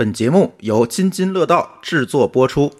本节目由津津乐道制作播出。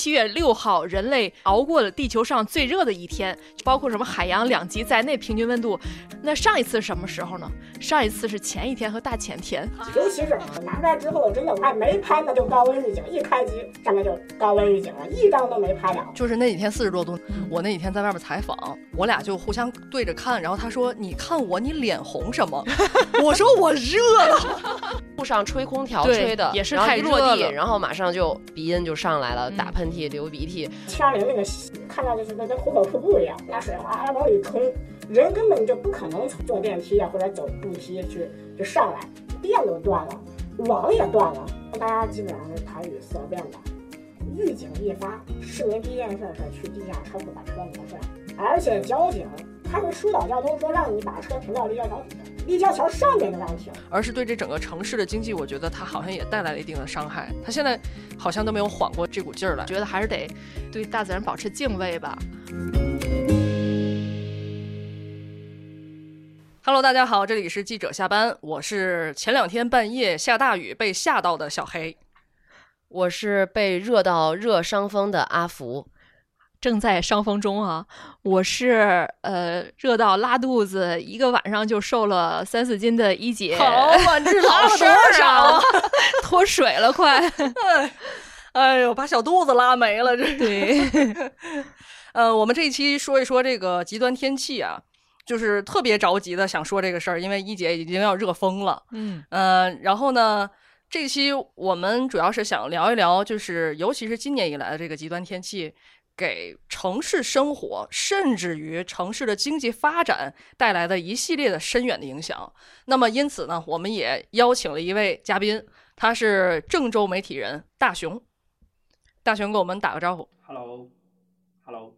七月六号，人类熬过了地球上最热的一天，包括什么海洋两极在内，平均温度。那上一次是什么时候呢？上一次是前一天和大前天。尤其是拿出来之后，真的我还没拍呢，就高温预警，一开机上面就高温预警了，一张都没拍了。就是那几天四十多度，我那几天在外面采访，我俩就互相对着看，然后他说：“你看我，你脸红什么？” 我说：“我热了。”路上吹空调吹的，也是太热了然后马上就鼻音就上来了，打喷涕、流鼻涕。七二零那个看到就是跟跟壶口瀑布一样，那水哗往里冲，人根本就不可能坐电梯啊或者走楼梯去就上来，电都断了，网也断了，大家基本上是谈语色变的。预警一发，市民第一件事是去地下车库把车挪出来，而且交警他们疏导交通，说让你把车停到立交桥底下，立交桥上面就让停。而是对这整个城市的经济，我觉得它好像也带来了一定的伤害。它现在好像都没有缓过这股劲儿来。觉得还是得对大自然保持敬畏吧。Hello，大家好，这里是记者下班，我是前两天半夜下大雨被吓到的小黑。我是被热到热伤风的阿福，正在伤风中啊！我是呃热到拉肚子，一个晚上就瘦了三四斤的一姐，好嘛，你这拉了多少啊？脱水了快。哎呦，把小肚子拉没了，这是。对，呃，我们这一期说一说这个极端天气啊，就是特别着急的想说这个事儿，因为一姐已经要热疯了。嗯呃，然后呢，这期我们主要是想聊一聊，就是尤其是今年以来的这个极端天气，给城市生活，甚至于城市的经济发展带来的一系列的深远的影响。那么因此呢，我们也邀请了一位嘉宾，他是郑州媒体人大熊。大熊给我们打个招呼。Hello，Hello，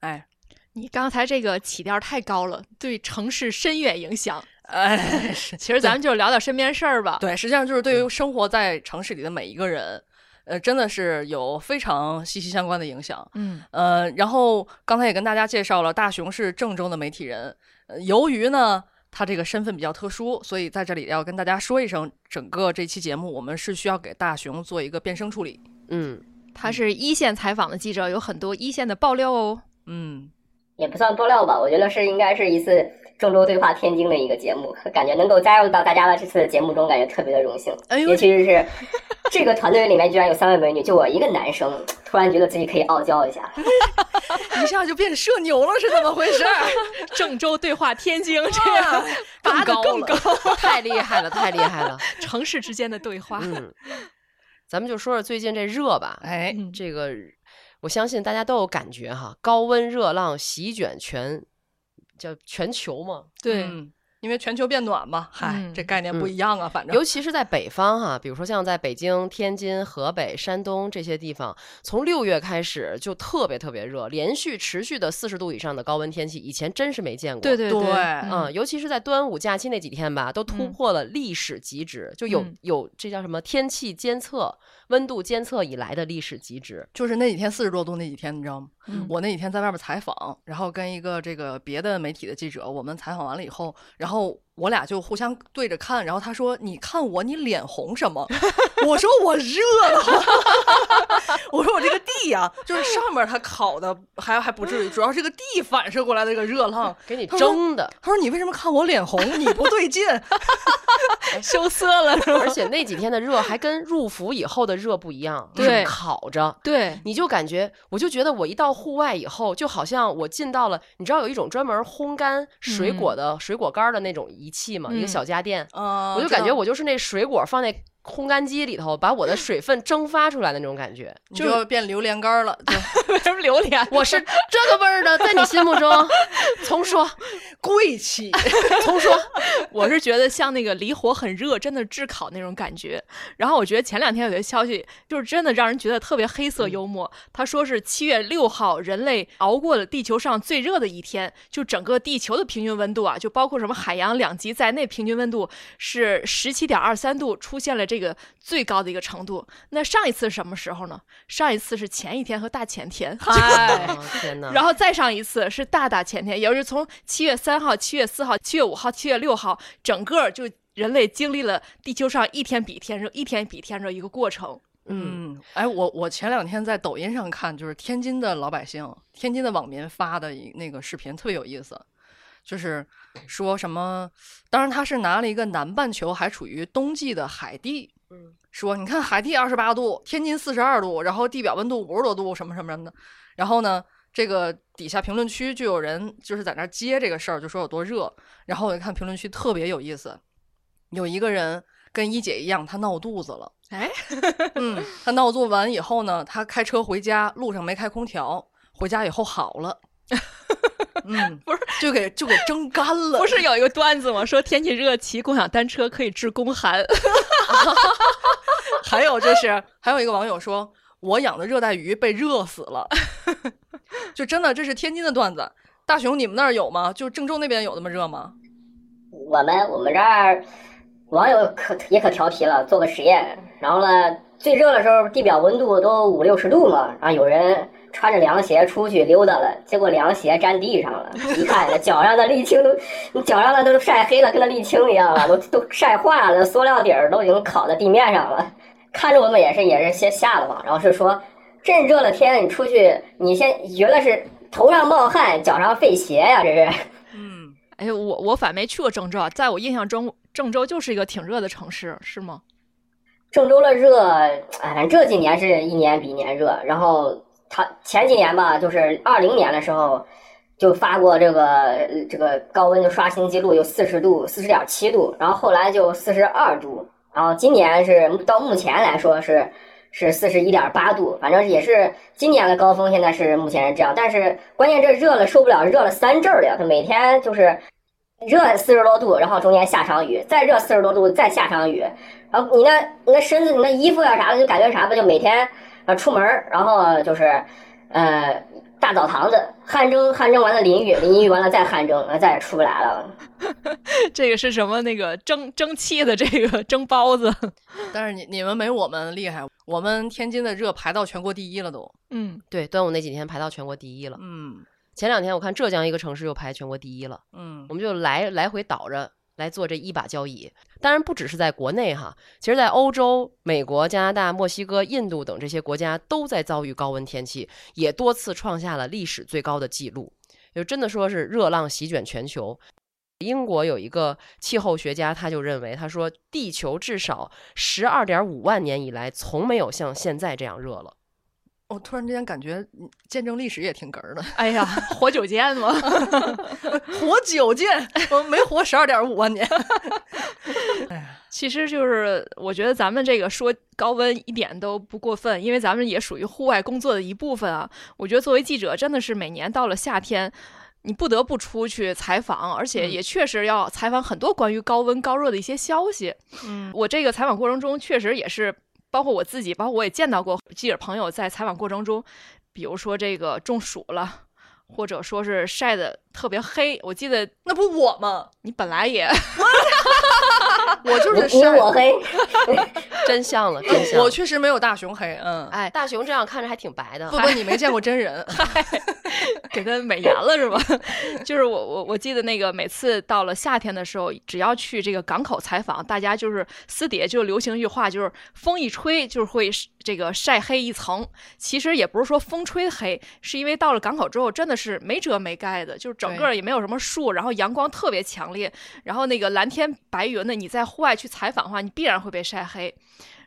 哎，你刚才这个起调太高了，对城市深远影响。哎，是其实咱们就聊聊身边事儿吧。对，实际上就是对于生活在城市里的每一个人，呃，真的是有非常息息相关的影响。嗯呃，然后刚才也跟大家介绍了，大熊是郑州的媒体人。呃，由于呢他这个身份比较特殊，所以在这里要跟大家说一声，整个这期节目我们是需要给大熊做一个变声处理。嗯，他是一线采访的记者，有很多一线的爆料哦。嗯，也不算爆料吧，我觉得是应该是一次郑州对话天津的一个节目，感觉能够加入到大家的这次节目中，感觉特别的荣幸。哎呦尤其是这个团队里面居然有三位美女，就我一个男生，突然觉得自己可以傲娇一下。一下就变社牛了，是怎么回事？郑州对话天津，这样拔得更高，太厉害了，太厉害了。城市之间的对话。嗯，咱们就说说最近这热吧。哎，嗯这个我相信大家都有感觉哈，高温热浪席卷全叫全球嘛，对，嗯因为全球变暖嘛，嗨，嗯这概念不一样啊，反正尤其是在北方哈，比如说像在北京、天津、河北、山东这些地方，从六月开始就特别特别热，连续持续的四十度以上的高温天气，以前真是没见过。对对对嗯，尤其是在端午假期那几天吧，都突嗯破了历史极值，就有嗯有这叫什么天气监测、温度监测以来的历史极值。就是那几天四十多度那几天，你知道吗？嗯我那几天在外面采访，然后跟一个这个别的媒体的记者，我们采访完了以后，然后后我俩就互相对着看，然后他说：“你看我，你脸红什么？” 我说：“我热了。”我说：“我这个地呀、就是上面它烤的还还不至于，主要是这个地反射过来的这个热浪。给你蒸的，他说：“你为什么看我脸红？你不对劲。羞涩了？而且那几天的热还跟入伏以后的热不一样，对是烤着。对，你就感觉，我就觉得我一到户外以后，就好像我进到了，你知道有一种专门烘干水果的、水果干儿的那种仪器嘛？一个嗯小家电，嗯”我就感觉我就是那水果放那烘干机里头，把我的水分蒸发出来的那种感觉。你就变榴莲干儿了，什么榴莲？我是这个味儿的，在你心目中，从说，贵气。从说。我是觉得像那个离火很热，真的炙烤那种感觉。然后我觉得前两天有个消息，就是真的让人觉得特别黑色幽默。他说是七月六号，人类熬过了地球上最热的一天，就整个地球的平均温度啊，就包括什么海洋两极在内，平均温度是十七点二三度，出现了这这个最高的一个程度。那上一次是什么时候呢？上一次是前一天和大前天。嗨，哦 天哪！然后再上一次是大大前天，也就是从七月三号、七月四号、七月五号、七月六号，整个就人类经历了地球上一天比一天热、一天比一天热一个过程。嗯，哎，我我前两天在抖音上看，就是天津的老百姓、天津的网民发的那个视频，特别有意思，就是说什么，当然他是拿了一个南半球还处于冬季的海地，嗯，说你看海地二十八度，天津四十二度，然后地表温度五十多度，什么什么什么的，然后呢，这个底下评论区就有人就是在那儿接这个事儿，就说有多热，然后我就看评论区特别有意思，有一个人跟一姐一样，他闹肚子了。哎，嗯，他闹肚完以后呢，他开车回家，路上没开空调，回家以后好了。嗯，不是，就给就给蒸干了。不是有一个段子吗？说天气热骑共享单车可以治宫寒。还有就是，还有一个网友说，我养的热带鱼被热死了。就真的，这是天津的段子。大熊，你们那儿有吗？就郑州那边有那么热吗？我们我们这儿网友可也可调皮了，做个实验，然后呢，最热的时候地表温度都五六十度嘛，然后有人穿着凉鞋出去溜达了，结果凉鞋粘地上了，一看那脚上的沥青都，你脚上的都晒黑了，跟那沥青一样了，都都晒化了，塑料底儿都已经烤在地面上了，看着我们也是也是先吓得慌，然后是说这热了天你出去，你先觉得是头上冒汗，脚上费鞋呀、这是。嗯，哎，我我反没去过郑州，啊，在我印象中，郑州就是一个挺热的城市，是吗？郑州的热，哎，反正这几年是一年比一年热。然后他前几年吧，就是二零年的时候，就发过这个这个高温的刷新记录，有四十度、四十点七度，然后后来就四十二度，然后今年是到目前来说是是四十一点八度，反正也是今年的高峰，现在是目前是这样。但是关键这热了受不了，热了三阵儿了，它每天就是热四十多度，然后中间下场雨，再热四十多度，再下场雨。然后你那你那身子你那衣服呀啥的，就感觉啥吧，就每天呃出门儿，然后就是呃大澡堂子汗蒸汗蒸完了淋浴，淋浴完了再汗蒸，呃再也出不来了。这个是什么？那个蒸蒸汽的这个蒸包子。但是你你们没我们厉害，我们天津的热排到全国第一了都。嗯，对，端午那几天排到全国第一了。嗯前两天我看浙江一个城市又排全国第一了，嗯我们就来来回倒着来做这一把交椅。当然不只是在国内哈，其实在欧洲、美国、加拿大、墨西哥、印度等这些国家都在遭遇高温天气，也多次创下了历史最高的纪录。就真的说是热浪席卷全球。英国有一个气候学家，他就认为，他说地球至少十二点五万年以来，从没有像现在这样热了。我突然之间感觉嗯见证历史也挺哏儿的。哎呀，活久见嘛。活久见，我没活十二点五万年。其实就是我觉得咱们这个说高温一点都不过分，因为咱们也属于户外工作的一部分啊。我觉得作为记者，真的是每年到了夏天。你不得不出去采访，而且嗯也确实要采访很多关于高温高热的一些消息。嗯我这个采访过程中，确实也是包括我自己，包括我也见到过记者朋友在采访过程中，比如说这个中暑了，或者说是晒的特别黑。我记得那不我吗？你本来也 我就是晒。你我黑，真像了，真像。我确实没有大熊黑，嗯，哎，大熊这样看着还挺白的不，不，你没见过真人，给他美颜了是吧？就是我我我记得那个每次到了夏天的时候，只要去这个港口采访，大家就是私底下就流行一句话，就是风一吹就是会这个晒黑一层。其实也不是说风吹黑，是因为到了港口之后真的是没遮没盖的，就是整个也没有什么树，然后阳光特别强烈，然后那个蓝天白云的，你在户外去采访的话，你必然会被晒黑。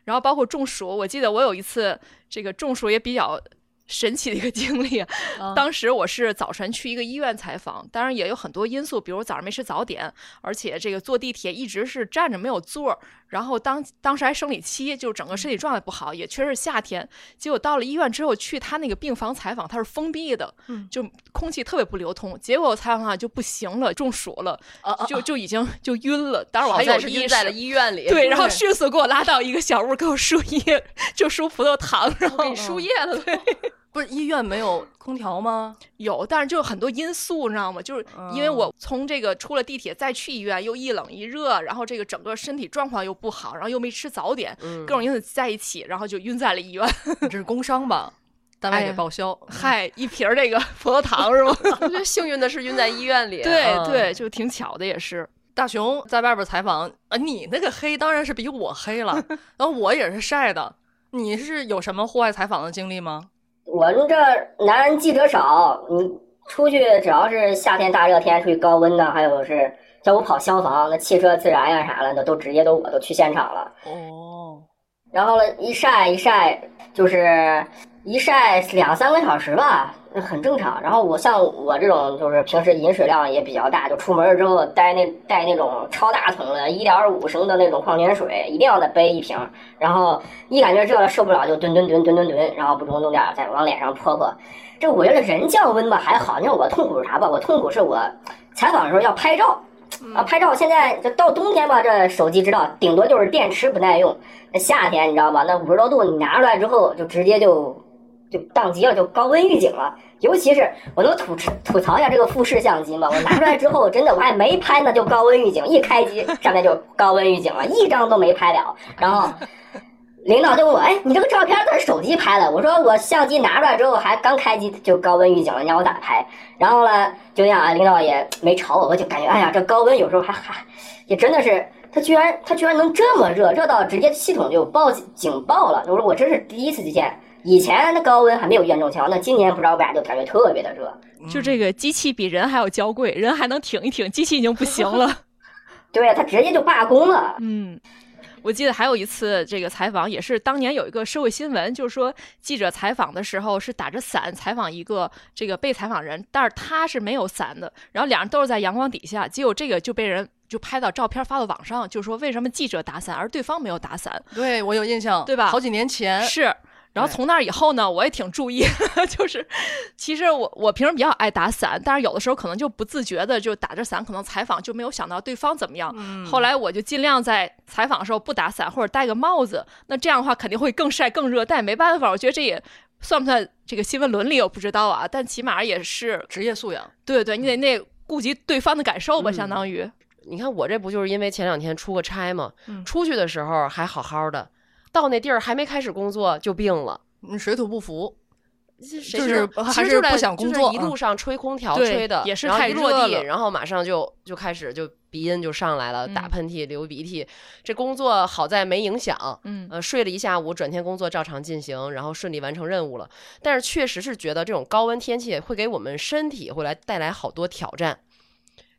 然后包括中暑，我记得我有一次这个中暑也比较神奇的一个 经历。啊当时我是早晨去一个医院采访，当然也有很多因素，比如早上没吃早点，而且这个坐地铁一直是站着没有座儿，然后当当时还生理期，就整个身体状态不好，也确实是夏天。结果到了医院之后，去他那个病房采访，他是封闭的，嗯就空气特别不流通。结果我采访就不行了，中暑了，啊啊就就已经就晕了。当时我还有意识在是晕在了医院里，对，然后 迅速给我拉到一个小屋，给我输液，就输葡萄糖，然后给输液了都。不是医院没有空调吗？有，但是就有很多因素，你知道吗？就是因为哦我从这个出了地铁再去医院，又一冷一热，然后这个整个身体状况又不好，然后又没吃早点，嗯各种因素在一起，然后就晕在了医院。这是工伤吧？单位给报销。嗨，一瓶儿这个葡萄糖是吗？我觉得幸运的是晕在医院里。对嗯对，就挺巧的，也是。大熊在外边采访啊，你那个黑当然是比我黑了，然后我也是晒的。你是有什么户外采访的经历吗？我们这儿男人记者少，你出去只要是夏天大热天出去高温的，还有是叫我跑消防、那汽车自燃呀啥的，那都直接都我都去现场了。哦，然后呢，一晒一晒就是一晒两三个小时吧，那很正常。然后我像我这种就是平时饮水量也比较大，就出门之后带那带那种超大桶的一点五升的那种矿泉水，一定要再背一瓶。然后一感觉热了受不了就蹲蹲蹲蹲蹲蹲，然后不中弄点儿再往脸上泼泼。这我觉得人降温吧还好，你说我痛苦是啥吧？我痛苦是我采访的时候要拍照。啊，拍照现在这到冬天吧，这手机知道，顶多就是电池不耐用。那夏天你知道吧？那五十多度，你拿出来之后就直接就就宕机了，就高温预警了。尤其是我能吐吐槽一下这个富士相机吗？我拿出来之后，真的我还没拍呢，就高温预警，一开机上面就高温预警了，一张都没拍了。然后领导就问我：“哎，你这个照片都是手机拍的？”我说：“我相机拿出来之后还刚开机就高温预警了，你让我咋拍？”然后呢，就那样啊，领导也没吵我，我就感觉哎呀，这高温有时候还还也真的是，它居然它居然能这么热，热到直接系统就报警警报了。我说我真是第一次见，以前的高温还没有严重情况，那今年不知道为啥就感觉特别的热。就这个机器比人还要娇贵，人还能挺一挺，机器已经不行了。对，他直接就罢工了。嗯，我记得还有一次这个采访，也是当年有一个社会新闻，就是说记者采访的时候是打着伞采访一个这个被采访人，但是他是没有伞的，然后两人都是在阳光底下，结果这个就被人就拍到照片发到网上，就说为什么记者打伞，而对方没有打伞，对我有印象，对吧好几年前，是。然后从那儿以后呢，我也挺注意，就是其实我我平时比较爱打伞，但是有的时候可能就不自觉的就打着伞，可能采访就没有想到对方怎么样。嗯。后来我就尽量在采访的时候不打伞或者戴个帽子，那这样的话肯定会更晒更热，但也没办法，我觉得这也算不算这个新闻伦理我不知道啊，但起码也是职业素养。对对，你得那顾及对方的感受吧，嗯。相当于。你看我这不就是因为前两天出个差嘛，嗯。出去的时候还好好的，到那地儿还没开始工作就病了。嗯，水土不服，就是就是还是不想工作一路上吹空调吹的，也是然后一落太热了地，然后马上就就开始就鼻音就上来了，打嗯喷嚏、流鼻涕。这工作好在没影响，嗯呃，睡了一下午，转天工作照常进行，然后顺利完成任务了。但是确实是觉得这种高温天气会给我们身体会来带来好多挑战。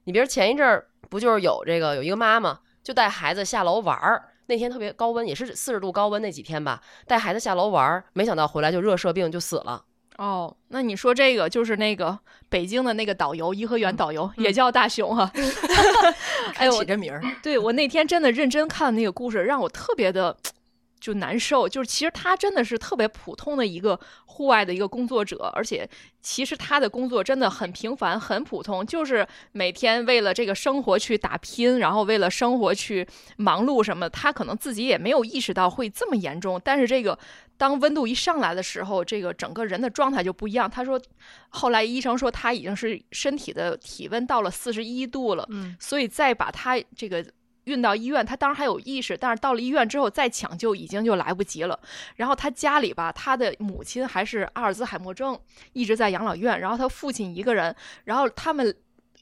你比如前一阵儿不就是有这个有一个妈妈就带孩子下楼玩儿，那天特别高温，也是四十度高温那几天吧，带孩子下楼玩儿，没想到回来就热射病就死了。哦，那你说这个就是那个北京的那个导游，颐和园导游、也叫大熊哈、哎呦，起这名儿，对我那天真的认真看那个故事，让我特别的就难受。就是其实他真的是特别普通的一个户外的一个工作者，而且其实他的工作真的很平凡、很普通，就是每天为了这个生活去打拼，然后为了生活去忙碌什么。他可能自己也没有意识到会这么严重，但是这个当温度一上来的时候，这个整个人的状态就不一样。他说，后来医生说他已经是身体的体温到了四十一度了，嗯，所以再把他这个运到医院，他当时还有意识，但是到了医院之后再抢救已经就来不及了。然后他家里吧，他的母亲还是阿尔兹海默症，一直在养老院，然后他父亲一个人，然后他们。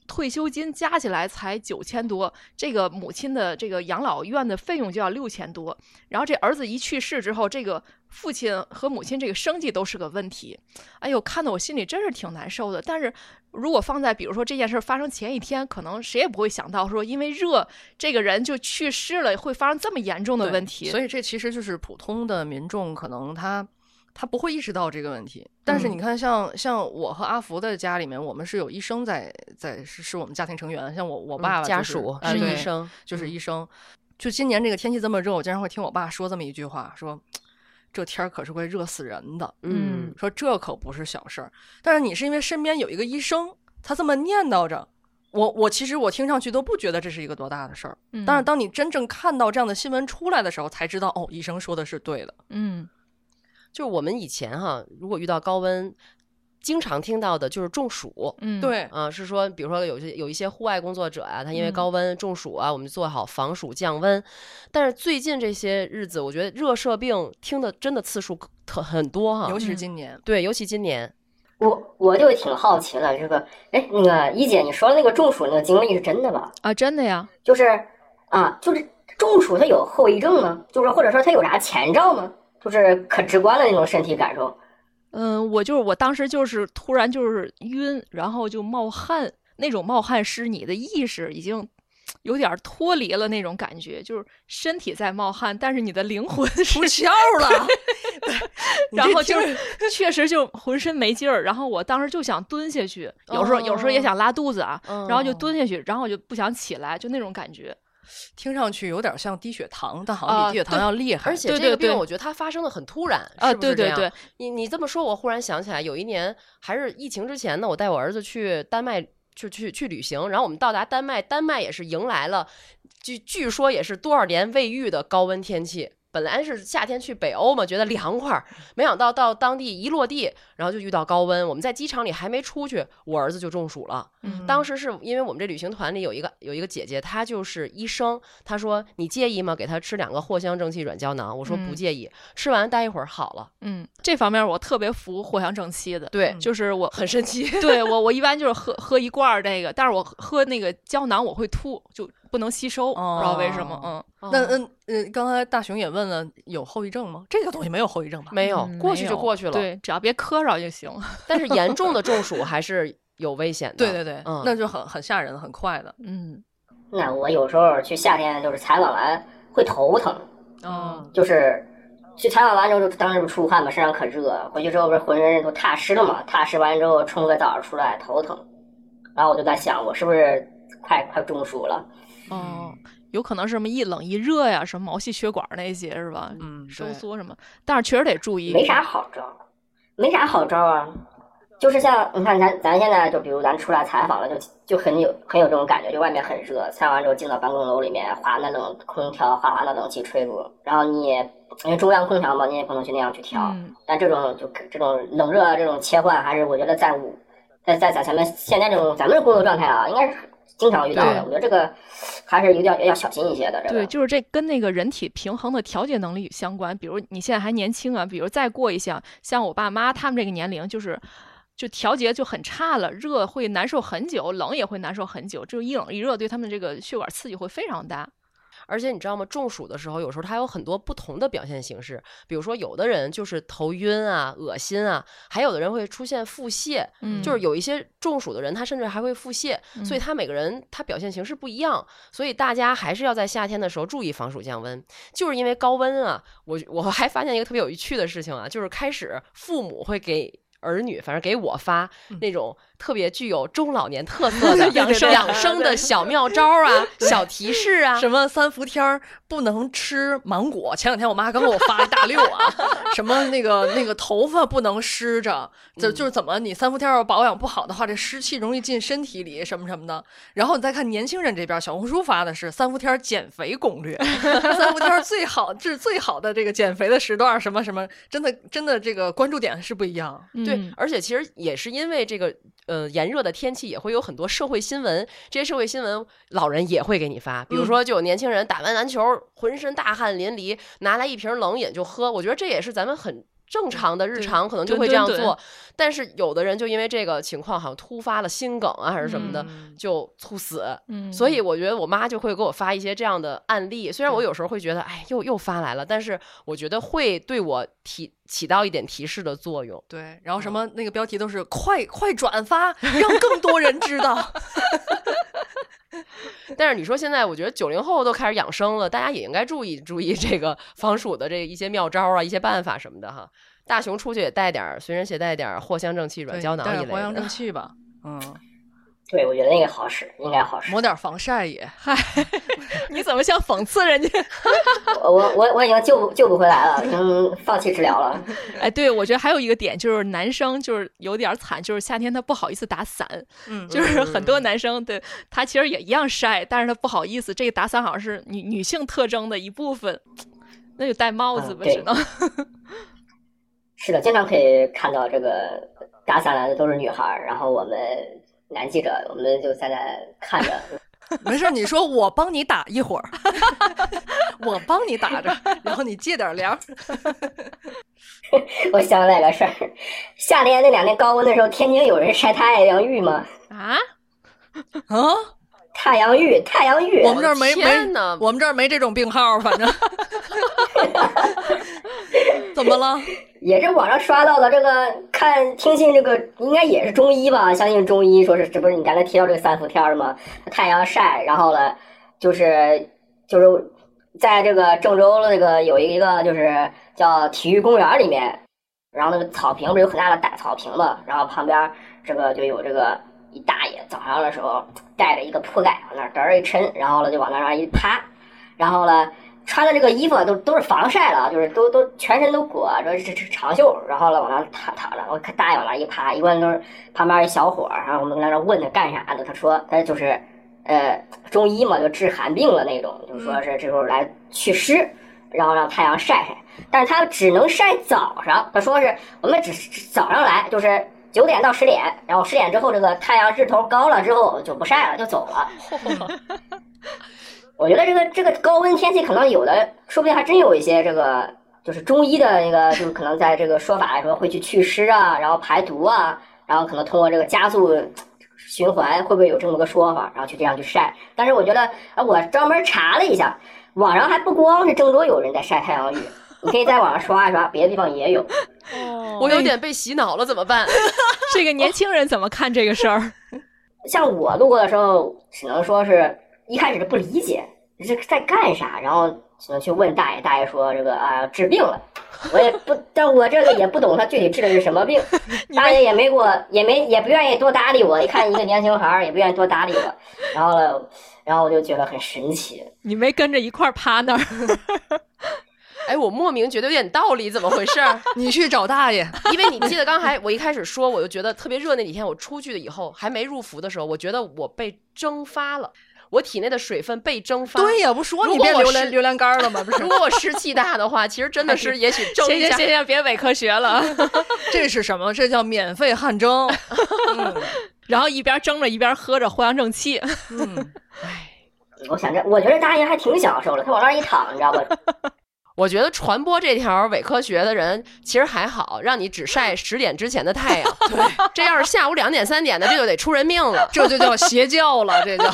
退休金加起来才九千多，这个母亲的这个养老院的费用就要六千多，然后这儿子一去世之后，这个父亲和母亲这个生计都是个问题。哎呦，看得我心里真是挺难受的。但是如果放在比如说这件事发生前一天，可能谁也不会想到说因为热，这个人就去世了，会发生这么严重的问题。所以这其实就是普通的民众可能他。他不会意识到这个问题，但是嗯你看像，像我和阿福的家里面，我们是有医生在在是是我们家庭成员，像我我爸爸、嗯家属是是医，生，就是医生。就今年这个天气这么热，我经常会听我爸说这么一句话，说这天儿可是会热死人的。嗯，说这可不是小事儿。但是你是因为身边有一个医生，他这么念叨着，我我其实我听上去都不觉得这是一个多大的事儿。嗯但是当你真正看到这样的新闻出来的时候，才知道哦，医生说的是对的。嗯，就是我们以前哈，如果遇到高温，经常听到的就是中暑。嗯，对，啊、是说，比如说有些有一些户外工作者啊，他因为嗯高温中暑啊，我们做好防暑降温。但是最近这些日子，我觉得热射病听的真的次数特很多哈尤，其是嗯今年，对，尤其今年，我我就挺好奇了，这个，哎，那个一姐，你说的那个中暑那个经历是真的吗？啊，真的呀，就是啊，就是中暑它有后遗症吗？就是或者说它有啥前兆吗？就是可直观的那种身体感受。嗯，我就是我当时就是突然就是晕，然后就冒汗，那种冒汗是你的意识已经有点儿脱离了那种感觉，就是身体在冒汗，但是你的灵魂是出窍 了，然后就是确实就浑身没劲儿，然后我当时就想蹲下去，有时候有时候也哦想拉肚子啊，然后就哦蹲下去，然后我就不想起来，就那种感觉。听上去有点像低血糖，但好像啊比低血糖要厉害。而且这个病我觉得它发生的很突然啊，是不是这样对对对，你你这么说，我忽然想起来，有一年还是疫情之前呢，我带我儿子去丹麦。就去去旅行，然后我们到达丹麦，丹麦也是迎来了，据据说也是多少年未遇的高温天气。本来是夏天去北欧嘛，觉得凉快儿，没想到到当地一落地，然后就遇到高温。我们在机场里还没出去，我儿子就中暑了。嗯当时是因为我们这旅行团里有一个有一个姐姐，她就是医生，她说你介意吗？给她吃两个藿香正气软胶囊。我说不嗯介意，吃完待一会儿好了。嗯，这方面我特别服藿香正气的，对，就是我 很神奇。对我我一般就是喝喝一罐儿这个，但是我喝那个胶囊我会吐，就不能吸收，不知道为什么，嗯。那嗯嗯，刚才大熊也问了，有后遗症吗？这个东西没有后遗症吧？没有，嗯过去就过去了。，对，只要别磕着就行。但是严重的中暑还是有危险的。对对对，嗯那就很很吓人，很快的。嗯，那我有时候去夏天就是采访完会头疼，嗯，就是去采访完之后就当时不出汗嘛，身上可热，回去之后不是浑身都踏湿了嘛，踏湿完之后冲个澡出来头疼，然后我就在想我是不是快快中暑了？哦，有可能是什么一冷一热呀，什么毛细血管那些是吧？嗯收缩什么，但是确实得注意。没啥好招，没啥好招啊。就是像你看咱咱现在就比如咱出来采访了，就就很有很有这种感觉，就外面很热，采访完之后进到办公楼里面，哗那冷空调哗哗那冷气吹过，然后你也因为中央空调嘛，你也不能去那样去调。嗯但这种就这种冷热这种切换，还是我觉得在我在在在咱们现在这种咱们的工作状态啊，应该是经常遇到的。我觉得这个还是一定要要小心一些的。这个对，就是这跟那个人体平衡的调节能力相关。比如你现在还年轻啊，比如再过一下，像我爸妈他们这个年龄，就是就调节就很差了，热会难受很久，冷也会难受很久，就一冷一热对他们这个血管刺激会非常大。而且你知道吗？中暑的时候，有时候它有很多不同的表现形式。比如说，有的人就是头晕啊、恶心啊，还有的人会出现腹泻。嗯就是有一些中暑的人，他甚至还会腹泻，所以他每个人他表现形式不一样。所以大家还是要在夏天的时候注意防暑降温。就是因为高温啊，我我还发现一个特别有趣的事情啊，就是开始父母会给。儿女，反正给我发那种特别具有中老年特色的 养生养生的小妙招啊、小提示啊，什么三伏天儿不能吃芒果？前两天我妈刚给我发一大溜啊，什么那个那个头发不能湿着，就就是怎么你三伏天儿要保养不好的话，这湿气容易进身体里什么什么的。然后你再看年轻人这边，小红书发的是三伏天儿减肥攻略，三伏天儿最好这是最好的这个减肥的时段，什么什么，真的真的这个关注点是不一样。对嗯，而且其实也是因为这个呃炎热的天气，也会有很多社会新闻。这些社会新闻，老人也会给你发。比如说，就有年轻人打完篮球，浑身大汗淋漓，拿来一瓶冷饮就喝。我觉得这也是咱们很。正常的日常可能就会这样做，但是有的人就因为这个情况，好像突发了心梗啊，还是什么的，嗯就猝死。嗯所以我觉得我妈就会给我发一些这样的案例，虽然我有时候会觉得，哎，又又发来了，但是我觉得会对我提起到一点提示的作用。对，然后什么那个标题都是快快转发，让更多人知道。但是你说现在，我觉得九零后都开始养生了，大家也应该注意 注意这个防暑的这一些妙招啊、一些办法什么的哈。大熊出去也带点儿，随身携带点儿藿香正气软胶囊一类藿香正的。气吧，嗯，对，我觉得那个好使，应该好使。抹点防晒也。嗨 你怎么像讽刺人家？我我我我已经救不救不回来了，已经放弃治疗了。哎，对，我觉得还有一个点就是男生就是有点惨，就是夏天他不好意思打伞，嗯就是很多男生对他其实也一样晒，但是他不好意思，这个打伞好像是女女性特征的一部分，那就戴帽子吧，只能。是的，经常可以看到这个打伞来的都是女孩儿，然后我们男记者我们就在那看着，没事，你说我帮你打一会儿，我帮你打着，然后你借点粮。我想起来个事儿，夏天那两天高温的时候，天津有人晒太阳浴吗？啊，啊，太阳浴，太阳浴，我们这儿没没天哪，我们这儿没这种病号，反正。怎么了？也是网上刷到的。这个看听信这个应该也是中医吧？相信中医说是这不是你刚才提到这个三伏天儿吗？太阳晒，然后呢，就是就是在这个郑州的那个有一个就是叫体育公园里面，然后那个草坪不是有很大的大草坪嘛，然后旁边这个就有这个一大爷早上的时候带着一个铺盖往那儿嘚儿一抻，然后呢就往那儿一趴，然后呢。穿的这个衣服都都是防晒了，就是都都全身都裹着这这长袖，然后呢往那躺躺着，我看大爷往那一趴，一问都是旁边一小伙儿，然后我们在那问他干啥的，他说他就是呃中医嘛，就治寒病的那种，就说是这时候来祛湿，然后让太阳晒晒，但是他只能晒早上，他说是我们只早上来就是九点到十点，然后十点之后这个太阳日头高了之后就不晒了，就走了。我觉得这个这个高温天气可能有的，说不定还真有一些这个就是中医的那个，就是可能在这个说法来说会去祛湿啊，然后排毒啊，然后可能通过这个加速循环，会不会有这么个说法，然后去这样去晒？但是我觉得，啊，我专门查了一下，网上还不光是郑州有人在晒太阳浴，你可以在网上刷一刷，别的地方也有。哦 我有点被洗脑了，怎么办？这个年轻人怎么看这个事儿？像我路过的时候，只能说是一开始是不理解这在干啥，然后只能去问大爷，大爷说这个啊治病了，我也不，但我这个也不懂他具体治的是什么病，大爷也没给我，也没也不愿意多搭理我，一看一个年轻孩儿也不愿意多搭理我，然后呢，然后我就觉得很神奇，你没跟着一块儿趴那儿？哎，我莫名觉得有点道理，怎么回事？你去找大爷。因为你记得刚才我一开始说，我就觉得特别热那几天，我出去了以后还没入伏的时候，我觉得我被蒸发了，我体内的水分被蒸发。对呀，不说你变榴莲是榴莲干儿了吗？不是如，果我湿气大的话，其实真的是也许蒸一下。行行行行，别伪科学了。这是什么？这叫免费汗蒸。嗯然后一边蒸着一边喝着藿香正气。嗯，哎我想着，我觉得大爷还挺享受的，他往那儿一躺，你知道吧？我觉得传播这条伪科学的人其实还好，让你只晒十点之前的太阳。对，这要是下午两点三点的，这就得出人命了。这就叫邪教了，这叫。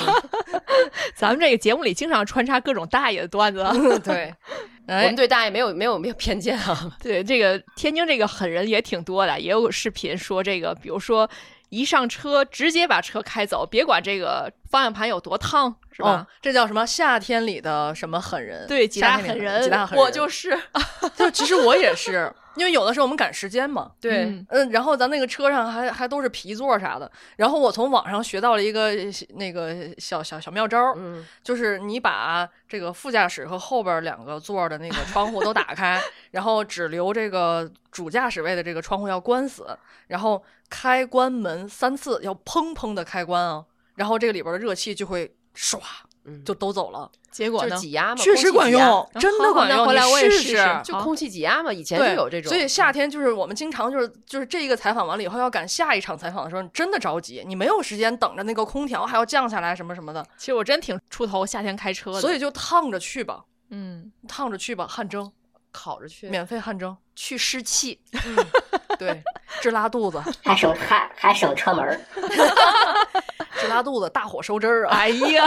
咱们这个节目里经常穿插各种大爷的段子。对，我哎们，对大爷没有没有没有偏见啊。对，这个天津这个狠人也挺多的，也有视频说这个，比如说一上车直接把车开走，别管这个方向盘有多烫，是吧？哦，这叫什么？夏天里的什么狠人？对几大夏天狠人几大狠人。我就是 就其实我也是，因为有的时候我们赶时间嘛。对，嗯嗯，然后咱那个车上还还都是皮座啥的，然后我从网上学到了一个那个小小小妙招，嗯，就是你把这个副驾驶和后边两个座的那个窗户都打开，然后只留这个主驾驶位的这个窗户要关死，然后开关门三次要砰砰的开关啊，然后这个里边的热气就会唰嗯。就都走了，结果呢？挤压嘛，确实管用，真的管用。回来你我也试试。就空气挤压嘛，以前就，有这种。所以夏天就是我们经常就是就是这一个采访完了以后要赶下一场采访的时候，你真的着急，你没有时间等着那个空调还要降下来什么什么的，其实我真挺出头，夏天开车的。所以就烫着去吧，嗯，烫着去吧，汗蒸，烤着去，免费汗蒸，去湿气。嗯，对，治拉肚子，还省还还省车门儿。治拉肚子，大火收汁儿啊！哎呀，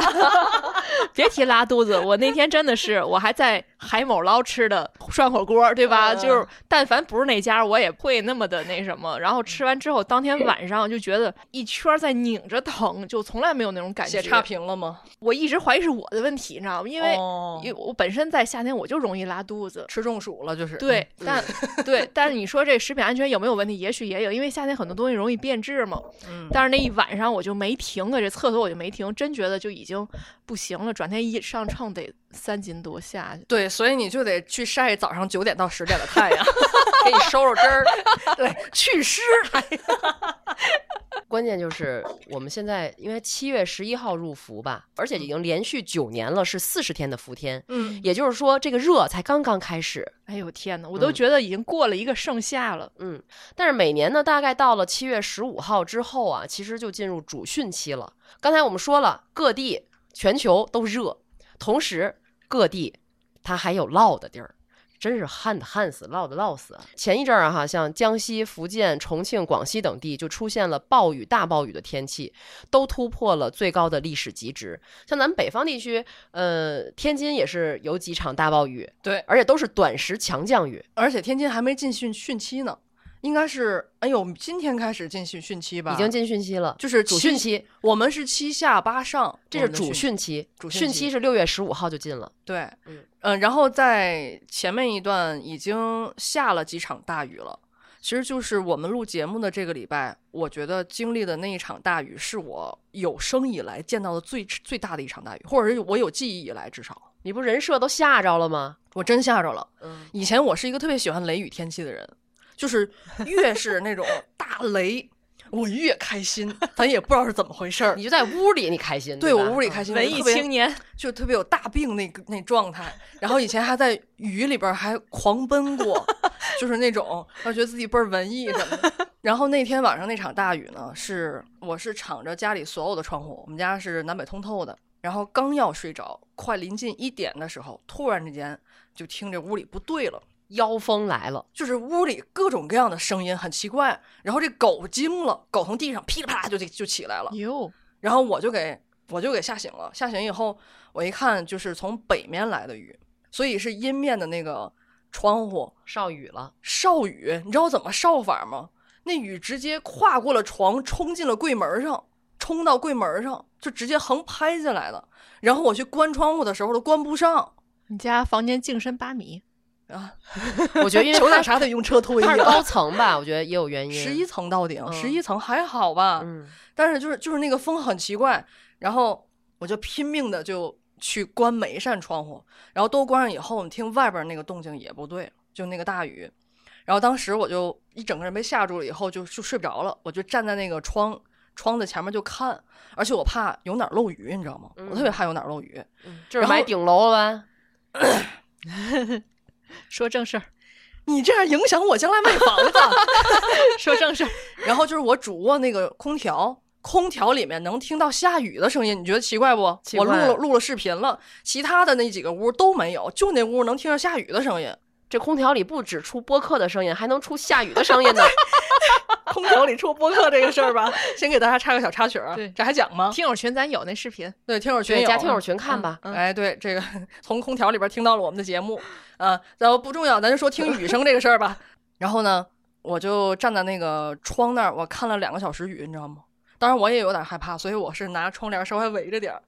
别提拉肚子，我那天真的是，我还在海某捞吃的涮火锅，对吧？嗯就是但凡不是那家，我也不会那么的那什么。然后吃完之后，当天晚上就觉得一圈在拧着疼，就从来没有那种感觉。写差评了吗？我一直怀疑是我的问题，你知道吗？因为、哦因为我本身在夏天我就容易拉肚子。吃中暑了就是。对，嗯但对，但是你说这食品安全有没有问题？也许也有，因为夏天很多东西容易变质嘛。嗯，但是那一晚上我就没停啊，这厕所我就没停，真觉得就已经不行了。转天一上秤得三斤多下去。对，所以你就得去晒早上九点到十点的太阳，给你收收汁儿。对，祛湿。关键就是我们现在因为七月十一号入伏吧，而且已经连续九年了，是四十天的伏天，嗯，也就是说这个热才刚刚开始。哎呦天哪，我都嗯觉得已经过了一个盛夏了。嗯，但是每年呢，大概到了七月十五号之后啊，其实就进入主汛期了。刚才我们说了，各地全球都热，同时各地它还有涝的地儿。真是旱的旱死，涝的涝死啊！前一阵儿啊，哈，像江西、福建、重庆、广西等地就出现了暴雨、大暴雨的天气，都突破了最高的历史极值。像咱们北方地区，呃，天津也是有几场大暴雨，对，而且都是短时强降雨，而且天津还没进汛汛期呢，应该是哎呦，今天开始进汛汛期吧？已经进汛期了。就是主汛，期，我们是七下八上，这是主我们的汛汛期，主汛期是六月十五号就进了。对，嗯呃，然后在前面一段已经下了几场大雨了。其实就是我们录节目的这个礼拜，我觉得经历的那一场大雨是我有生以来见到的最最大的一场大雨，或者是我有记忆以来至少，你不人设都吓着了吗？我真吓着了。嗯，以前我是一个特别喜欢雷雨天气的人，就是越是那种大雷，我越开心，咱也不知道是怎么回事儿。你就在屋里，你开心，对吧我屋里开心，文艺青年，就特别有大病那个那状态，然后以前还在雨里边还狂奔过，就是那种，然后觉得自己倍儿文艺什么的。然后那天晚上那场大雨呢，是我是敞着家里所有的窗户，我们家是南北通透的，然后刚要睡着，快临近一点的时候，突然之间就听这屋里不对了。妖风来了，就是屋里各种各样的声音，很奇怪。然后这狗惊了，狗从地上噼里啪啦就就起来了。哟，然后我就给我就给吓醒了。吓醒以后，我一看就是从北面来的雨，所以是阴面的那个窗户少雨了，少雨。你知道怎么少法吗？那雨直接跨过了床，冲进了柜门上，冲到柜门上，就直接横拍进来了。然后我去关窗户的时候都关不上你家房间净深八米，啊！我觉得因为 求它点啥得用车推它是。高层吧，我觉得也有原因。十一层到顶，嗯十一层还好吧？嗯，但是就是就是那个风很奇怪，然后我就拼命的就去关每一扇窗户，然后都关上以后，你听外边那个动静也不对，就那个大雨，然后当时我就一整个人被吓住了，以后就就睡不着了，我就站在那个窗窗子前面就看，而且我怕有哪儿漏雨，你知道吗？我特别怕有哪儿漏雨，就是买顶楼了吧？说正事儿，你这样影响我将来卖房子。说正事儿。然后就是我主卧那个空调，空调里面能听到下雨的声音，你觉得奇怪不？我录了录了视频了，其他的那几个屋都没有，就那屋能听到下雨的声音。这空调里不只出播客的声音，还能出下雨的声音呢。空调里出播客这个事儿吧，先给大家插个小插曲儿，对这还讲吗？听友群咱有那视频，对，听友群加听友群看吧。嗯哎，对，这个 从空调里边听到了我们的节目啊，然后不重要，咱就说听雨声这个事儿吧。然后呢，我就站在那个窗那儿，我看了两个小时雨，你知道吗？当然我也有点害怕，所以我是拿窗帘稍微围着点儿，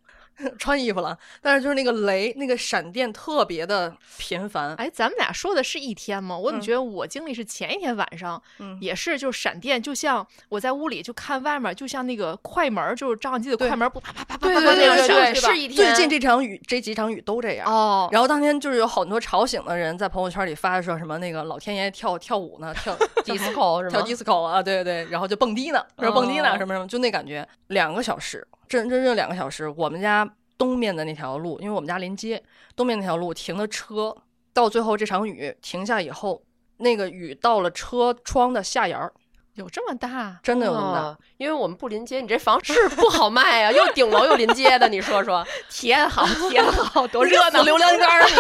穿衣服了。但是就是那个雷，那个闪电特别的频繁。哎，咱们俩说的是一天吗？我怎么嗯觉得我经历是前一天晚上，嗯也是就是闪电，就像我在屋里就看外面，就像那个快门儿，就是照相机的快门儿，不啪啪啪啪对啪啪那样闪，对对对，是吧是一天。最近这场雨，这几场雨都这样。哦，然后当天就是有很多吵醒的人在朋友圈里发说什么那个老天爷跳跳舞呢，跳 disco 是跳吗？disco 啊，对对对，然后就蹦迪呢，说蹦迪呢，哦什么什么，就那感觉，两个小时，真真正两个小时。我们家东面的那条路，因为我们家临街，东面那条路停的车，到最后这场雨停下以后，那个雨到了车窗的下沿儿，有这么大？真的有这么大。哦因为我们不临街，你这房是不好卖啊，又顶楼又临街的，你说说。天好，天好，多热闹！流量杆儿你，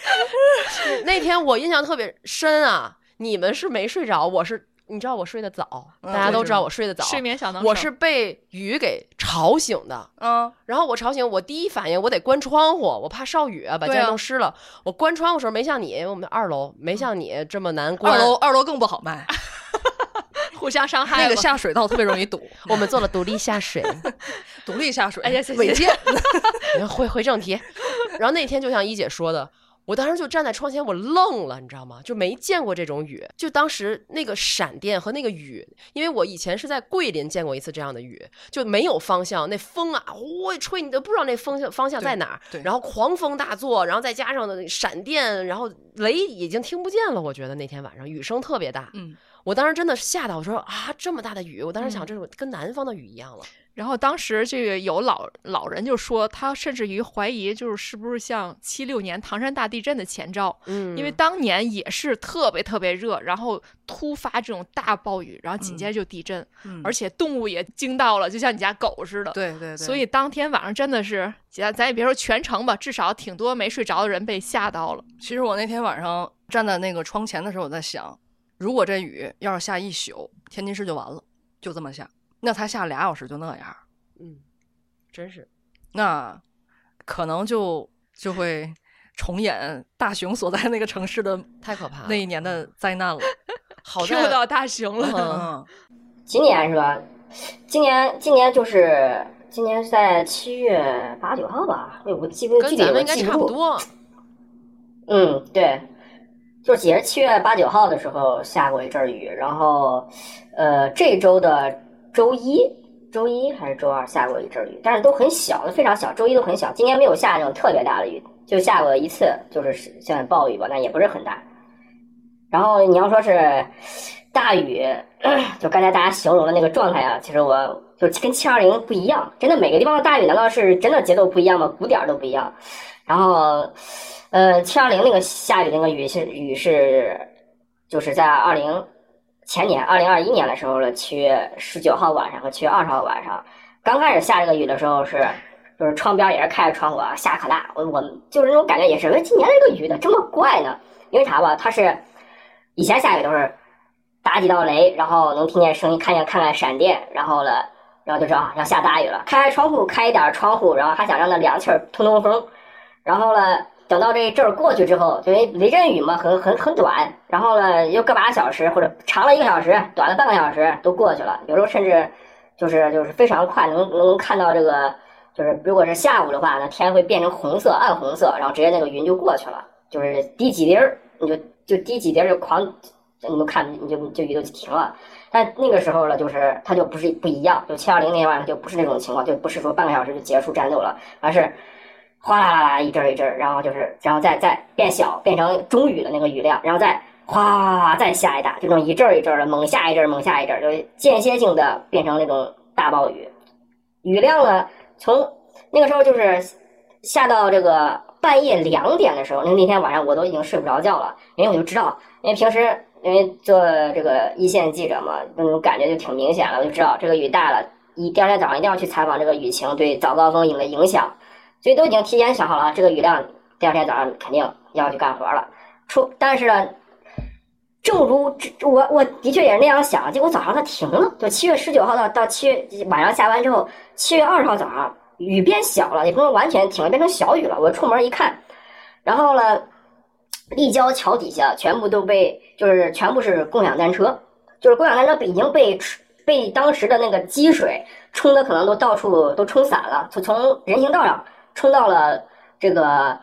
那天我印象特别深啊，你们是没睡着，我是你知道我睡得早，嗯大家都知道我睡得早，睡眠小能手，我是被雨给吵醒的。嗯，然后我吵醒，我第一反应我得关窗户，我怕少雨啊，把家弄湿了。我关窗户的时候没像你，我们二楼没像你这么难关。二楼二楼更不好卖，互相伤害那个下水道特别容易堵，我们做了独立下水。独立下水，哎呀违建，回回正题，然后那天就像一姐说的，我当时就站在窗前，我愣了，你知道吗？就没见过这种雨，就当时那个闪电和那个雨，因为我以前是在桂林见过一次这样的雨，就没有方向，那风啊，呼吹，你都不知道那风向方向在哪儿，对然后狂风大作，然后再加上的闪电，然后雷已经听不见了，我觉得那天晚上雨声特别大，嗯，我当时真的吓到，我说啊，这么大的雨，我当时想嗯这是跟南方的雨一样了。然后当时这个有老老人就说，他甚至于怀疑，就是是不是像七六年唐山大地震的前兆，嗯，因为当年也是特别特别热，然后突发这种大暴雨，然后紧接着就地震，嗯而且动物也惊到了，就像你家狗似的。对对对，所以当天晚上真的是，咱咱也别说全程吧，至少挺多没睡着的人被吓到了。其实我那天晚上站在那个窗前的时候，我在想，如果这雨要是下一宿，天津市就完了，就这么下，那才下俩小时就那样，嗯，真是那可能就就会重演大熊所在那个城市的太可怕。那一年的灾难了。好 Q 在到大熊了，今年是吧？今年今年就是今年是在七月八九号吧？哎，我记不具体我跟咱们应该。差不多。嗯，对，就是也是七月八九号的时候下过一阵雨，然后呃这周的周一、周一还是周二下过一阵雨，但是都很小，非常小，周一都很小。今年没有下那种特别大的雨，就下过一次，就是像暴雨吧，但也不是很大。然后你要说是大雨，就刚才大家形容的那个状态啊，其实我就跟七二零不一样，真的每个地方的大雨难道是真的节奏不一样吗？鼓点都不一样。然后，呃，七二零那个下雨那个雨是雨是，就是在二零前年二零二一年的时候的七月十九号晚上和七月二十号晚上，刚开始下这个雨的时候是，就是窗边也是开着窗户啊，下可大，我我就是那种感觉也是，哎，今年这个雨怎么这么怪呢？因为啥吧，它是以前下雨都是打几道雷，然后能听见声音，看见看看闪电，然后了，然后就知道啊要下大雨了。开开窗户，开一点窗户，然后还想让那凉气儿通通风，然后呢，等到这一阵儿过去之后，因为雷阵雨嘛，很很很短，然后呢又个把小时或者长了一个小时，短了半个小时都过去了，有时候甚至就是就是非常快，能能看到这个。就是如果是下午的话，那天会变成红色、暗红色，然后直接那个云就过去了，就是滴几滴儿，你就就滴几滴儿就狂，你都看你就就雨就停了。但那个时候呢，就是它就不是不一样，就七二零那天晚上就不是那种情况，就不是说半个小时就结束战斗了，而是哗啦啦啦一阵儿一阵儿，然后就是然后再再变小，变成中雨的那个雨量，然后再哗再下一大，这种一阵儿一阵儿的猛下一阵猛下一阵，就间歇性的变成那种大暴雨，雨量呢。从那个时候就是下到这个半夜两点的时候，那那天晚上我都已经睡不着觉了，因为我就知道，因为平时因为做这个一线记者嘛，那种感觉就挺明显了，我就知道这个雨大了，一第二天早上一定要去采访这个雨情对早高峰影的影响，所以都已经提前想好了，这个雨量第二天早上肯定要去干活了。出但是呢。正如我我的确也是那样想，结果早上它停了，就七月十九号到到七月晚上下班之后，七月二十号早上雨变小了，也不能完全停了，变成小雨了。我出门一看，然后呢，立交桥底下全部都被就是全部是共享单车，就是共享单车已经被被当时的那个积水冲的可能都到处都冲散了，从从人行道上冲到了这个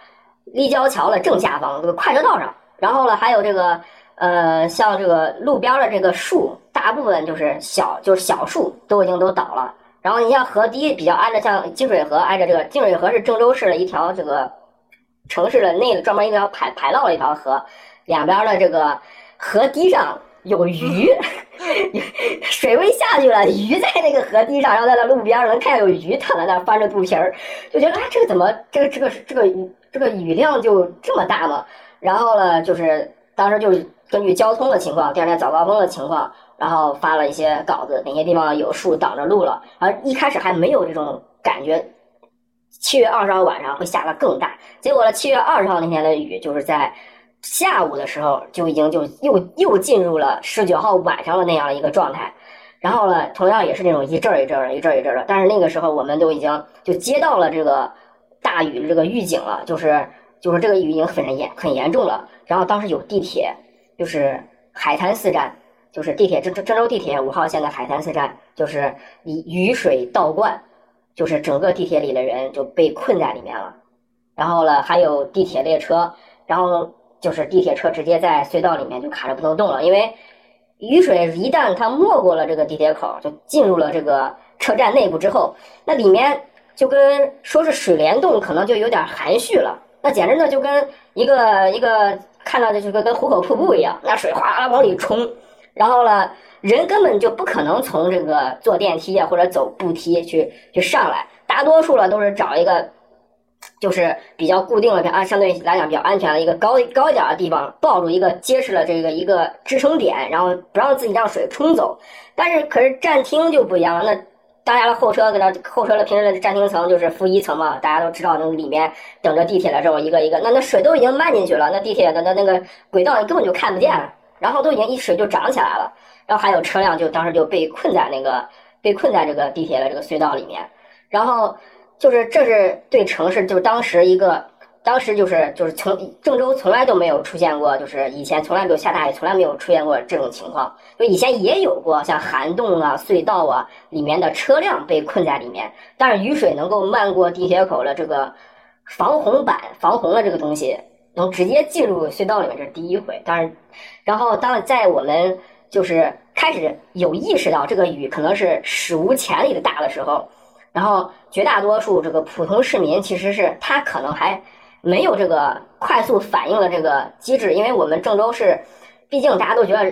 立交桥的正下方这个快车道上，然后呢还有这个。呃，像这个路边的这个树，大部分就是小，就是小树都已经都倒了。然后你像河堤比较挨着，像金水河挨着这个金水河是郑州市的一条这个城市的内专门一条排排涝的一条河，两边的这个河堤上有鱼，水位下去了，鱼在那个河堤上，然后在那路边能看见有鱼躺在那儿翻着肚皮儿，就觉得哎，这个怎么这个这个这个这个雨量就这么大吗？然后呢，就是当时就。根据交通的情况，第二天早高峰的情况，然后发了一些稿子，哪些地方有树挡着路了。而一开始还没有这种感觉，七月二十号晚上会下的更大。结果呢，七月二十号那天的雨，就是在下午的时候就已经就又又进入了十九号晚上的那样一个状态。然后呢，同样也是那种一阵儿一阵儿的，一阵儿一阵儿的。但是那个时候我们都已经就接到了这个大雨的这个预警了，就是就是这个雨已经很严很严重了。然后当时有地铁。就是海滩四站，就是地铁郑郑州地铁五号线的海滩四站，就是以雨水倒灌，就是整个地铁里的人就被困在里面了。然后呢，还有地铁列车，然后就是地铁车直接在隧道里面就卡着不能动了，因为雨水一旦它没过了这个地铁口，就进入了这个车站内部之后，那里面就跟说是水帘洞，可能就有点含蓄了。那简直呢就跟一个一个。看到的就跟跟壶口瀑布一样，那水哗往里冲，然后呢，人根本就不可能从这个坐电梯啊或者走步梯去去上来，大多数了都是找一个。就是比较固定的，啊，相对来讲比较安全的一个高高一点的地方，抱住一个结实的这个一个支撑点，然后不让自己让水冲走。但是可是站厅就不一样了，那大家的候车搁那候车的平时的站厅层就是负一层嘛，大家都知道那里面等着地铁的这种一个一个，那那水都已经漫进去了，那地铁的那那个轨道你根本就看不见，然后都已经一水就涨起来了，然后还有车辆就当时就被困在那个被困在这个地铁的这个隧道里面，然后。就是这是对城市，就是当时一个，当时就是就是从郑州从来都没有出现过，就是以前从来没有下大雨，从来没有出现过这种情况。就以前也有过，像涵洞啊、隧道啊里面的车辆被困在里面，但是雨水能够漫过地铁口的这个防洪板、防洪的这个东西，能直接进入隧道里面，这是第一回。但是，然后当在我们就是开始有意识到这个雨可能是史无前例的大的时候。然后绝大多数这个普通市民其实是他可能还没有这个快速反应的这个机制，因为我们郑州市，毕竟大家都觉得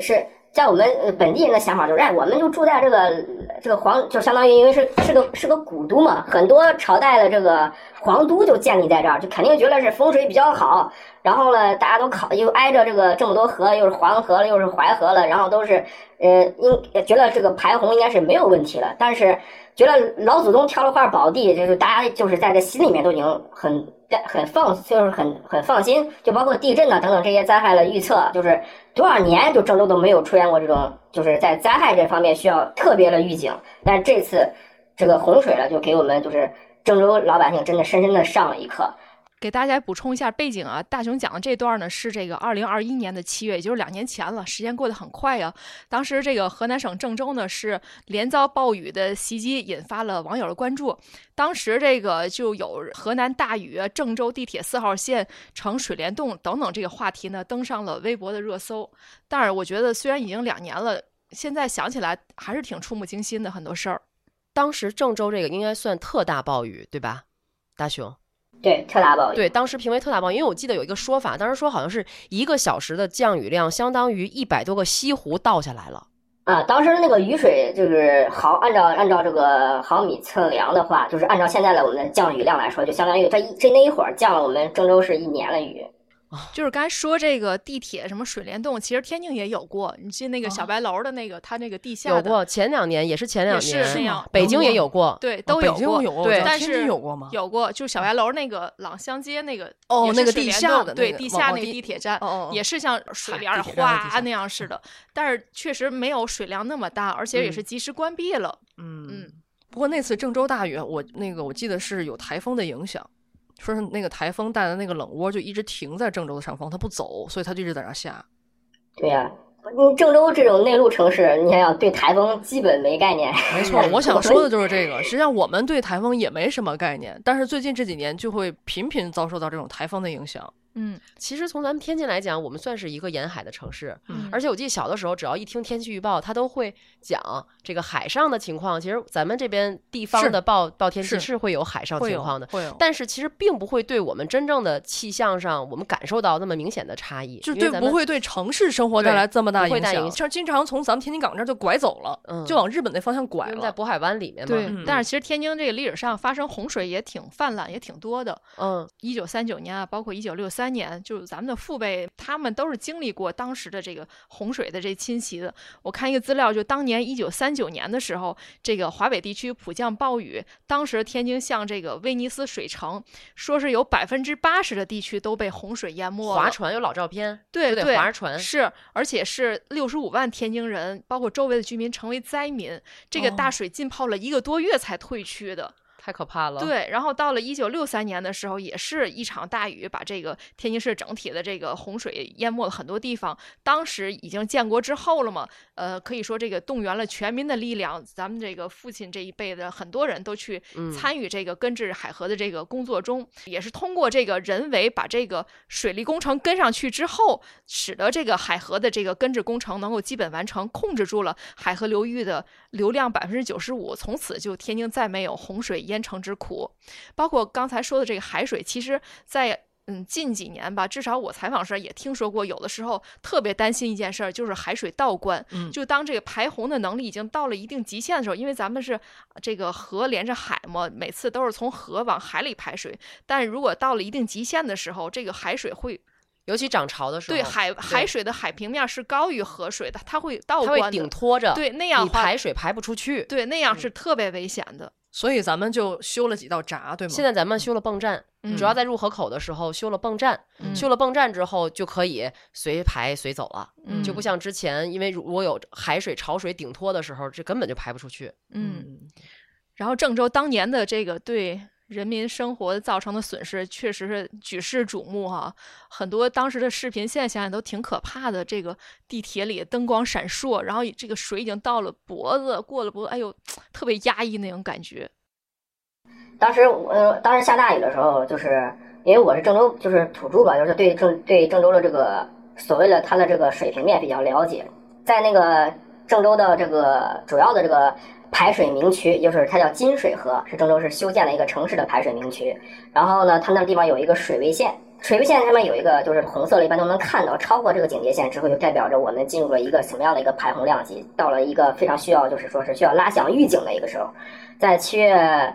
是在我们本地人的想法就是，哎，我们就住在这个这个皇，就相当于因为是是个是个古都嘛，很多朝代的这个皇都就建立在这儿，就肯定觉得是风水比较好。然后呢，大家都考又挨着这个这么多河，又是黄河了，又是淮河了，然后都是呃应觉得这个排洪应该是没有问题了，但是。觉得老祖宗挑了块宝地，就是大家就是在这心里面都已经很很放，就是很很放心。就包括地震呐等等这些灾害的预测，就是多少年就郑州都没有出现过这种，就是在灾害这方面需要特别的预警。但这次这个洪水了，就给我们就是郑州老百姓真的深深的上了一课。给大家补充一下背景啊，大雄讲的这段呢是这个二零二一年的七月，也就是两年前了，时间过得很快呀。当时这个河南省郑州呢是连遭暴雨的袭击，引发了网友的关注。当时这个就有河南大雨，郑州地铁四号线成水帘洞等等这个话题呢登上了微博的热搜。但是我觉得虽然已经两年了，现在想起来还是挺触目惊心的很多事儿。当时郑州这个应该算特大暴雨，对吧，大雄？对，特大暴雨。对，当时评为特大暴雨，因为我记得有一个说法，当时说好像是一个小时的降雨量相当于一百多个西湖倒下来了。啊，当时那个雨水就是毫按照按照这个毫米测量的话，就是按照现在的我们的降雨量来说，就相当于这这那一会儿降了我们郑州市一年的雨。就是刚才说这个地铁什么水帘洞，其实天津也有过。你记那个小白楼的那个，它那个地下有过。前两年也是前两年是那样，北京也有过，对，都有过。对，但是有过吗？有过，就小白楼那个朗香街那个哦，那个地下的对地下那个地铁站，也是像水帘哗那样似的，但是确实没有水量那么大，而且也是及时关闭了。嗯嗯。不过那次郑州大雨，我那个我记得是有台风的影响。说是那个台风带的那个冷窝就一直停在郑州的上方，它不走，所以它就一直在那下。对呀，你郑州这种内陆城市，你想想对台风基本没概念。没错，我想说的就是这个。实际上我们对台风也没什么概念，但是最近这几年就会频频遭受到这种台风的影响。嗯，其实从咱们天津来讲，我们算是一个沿海的城市。嗯，而且我记得小的时候，只要一听天气预报，它都会讲这个海上的情况。其实咱们这边地方的报报天气是会有海上情况的，会有。但是其实并不会对我们真正的气象上，我们感受到那么明显的差异。就对，不会对城市生活带来这么大影响。像经常从咱们天津港这儿就拐走了，嗯，就往日本那方向拐了，在渤海湾里面嘛。对，但是其实天津这个历史上发生洪水也挺泛滥，也挺多的。嗯，一九三九年啊，包括一九六三年，就是咱们。的父辈，他们都是经历过当时的这个洪水的这侵袭的。我看一个资料，就当年一九三九年的时候，这个华北地区普降暴雨，当时天津像这个威尼斯水城，说是有百分之八十的地区都被洪水淹没。划船有老照片，对对，划船是，而且是六十五万天津人，包括周围的居民成为灾民。这个大水浸泡了一个多月才退去的。太可怕了。对，然后到了一九六三年的时候，也是一场大雨，把这个天津市整体的这个洪水淹没了很多地方。当时已经建国之后了嘛，呃，可以说这个动员了全民的力量，咱们这个父亲这一辈的很多人都去参与这个根治海河的这个工作中，也是通过这个人为把这个水利工程跟上去之后，使得这个海河的这个根治工程能够基本完成，控制住了海河流域的流量百分之九十五，从此就天津再没有洪水。淹城之苦，包括刚才说的这个海水，其实，在嗯，近几年吧，至少我采访时也听说过，有的时候特别担心一件事儿，就是海水倒灌。嗯就当这个排洪的能力已经到了一定极限的时候，因为咱们是这个河连着海嘛，每次都是从河往海里排水。但如果到了一定极限的时候，这个海水会尤其涨潮的时候，对海海水的海平面是高于河水的，它会倒灌它会灌。顶托着，对，那样你排水排不出去。对那样是特别危险的。所以咱们就修了几道闸，对吗？现在咱们修了泵站，嗯主要在入河口的时候修了泵站，嗯。修了泵站之后就可以随排随走了，嗯。就不像之前，因为如果有海水潮水顶托的时候，这根本就排不出去。嗯，然后郑州当年的这个对人民生活造成的损失，确实是举世瞩目哈、很多当时的视频，现在想想都挺可怕的。这个地铁里灯光闪烁，然后这个水已经到了脖子，过了脖子，哎呦，特别压抑那种感觉。当时我、当时下大雨的时候，就是因为我是郑州就是土著吧，就是对郑对郑州的这个所谓的它的这个水平面比较了解，在那个郑州的这个主要的这个排水明渠，就是它叫金水河，是郑州市修建了一个城市的排水明渠。然后呢，它那地方有一个水位线，水位线上面有一个就是红色的，一般都能看到，超过这个警戒线之后，就代表着我们进入了一个什么样的一个排洪量级，到了一个非常需要就是说是需要拉响预警的一个时候，在七月。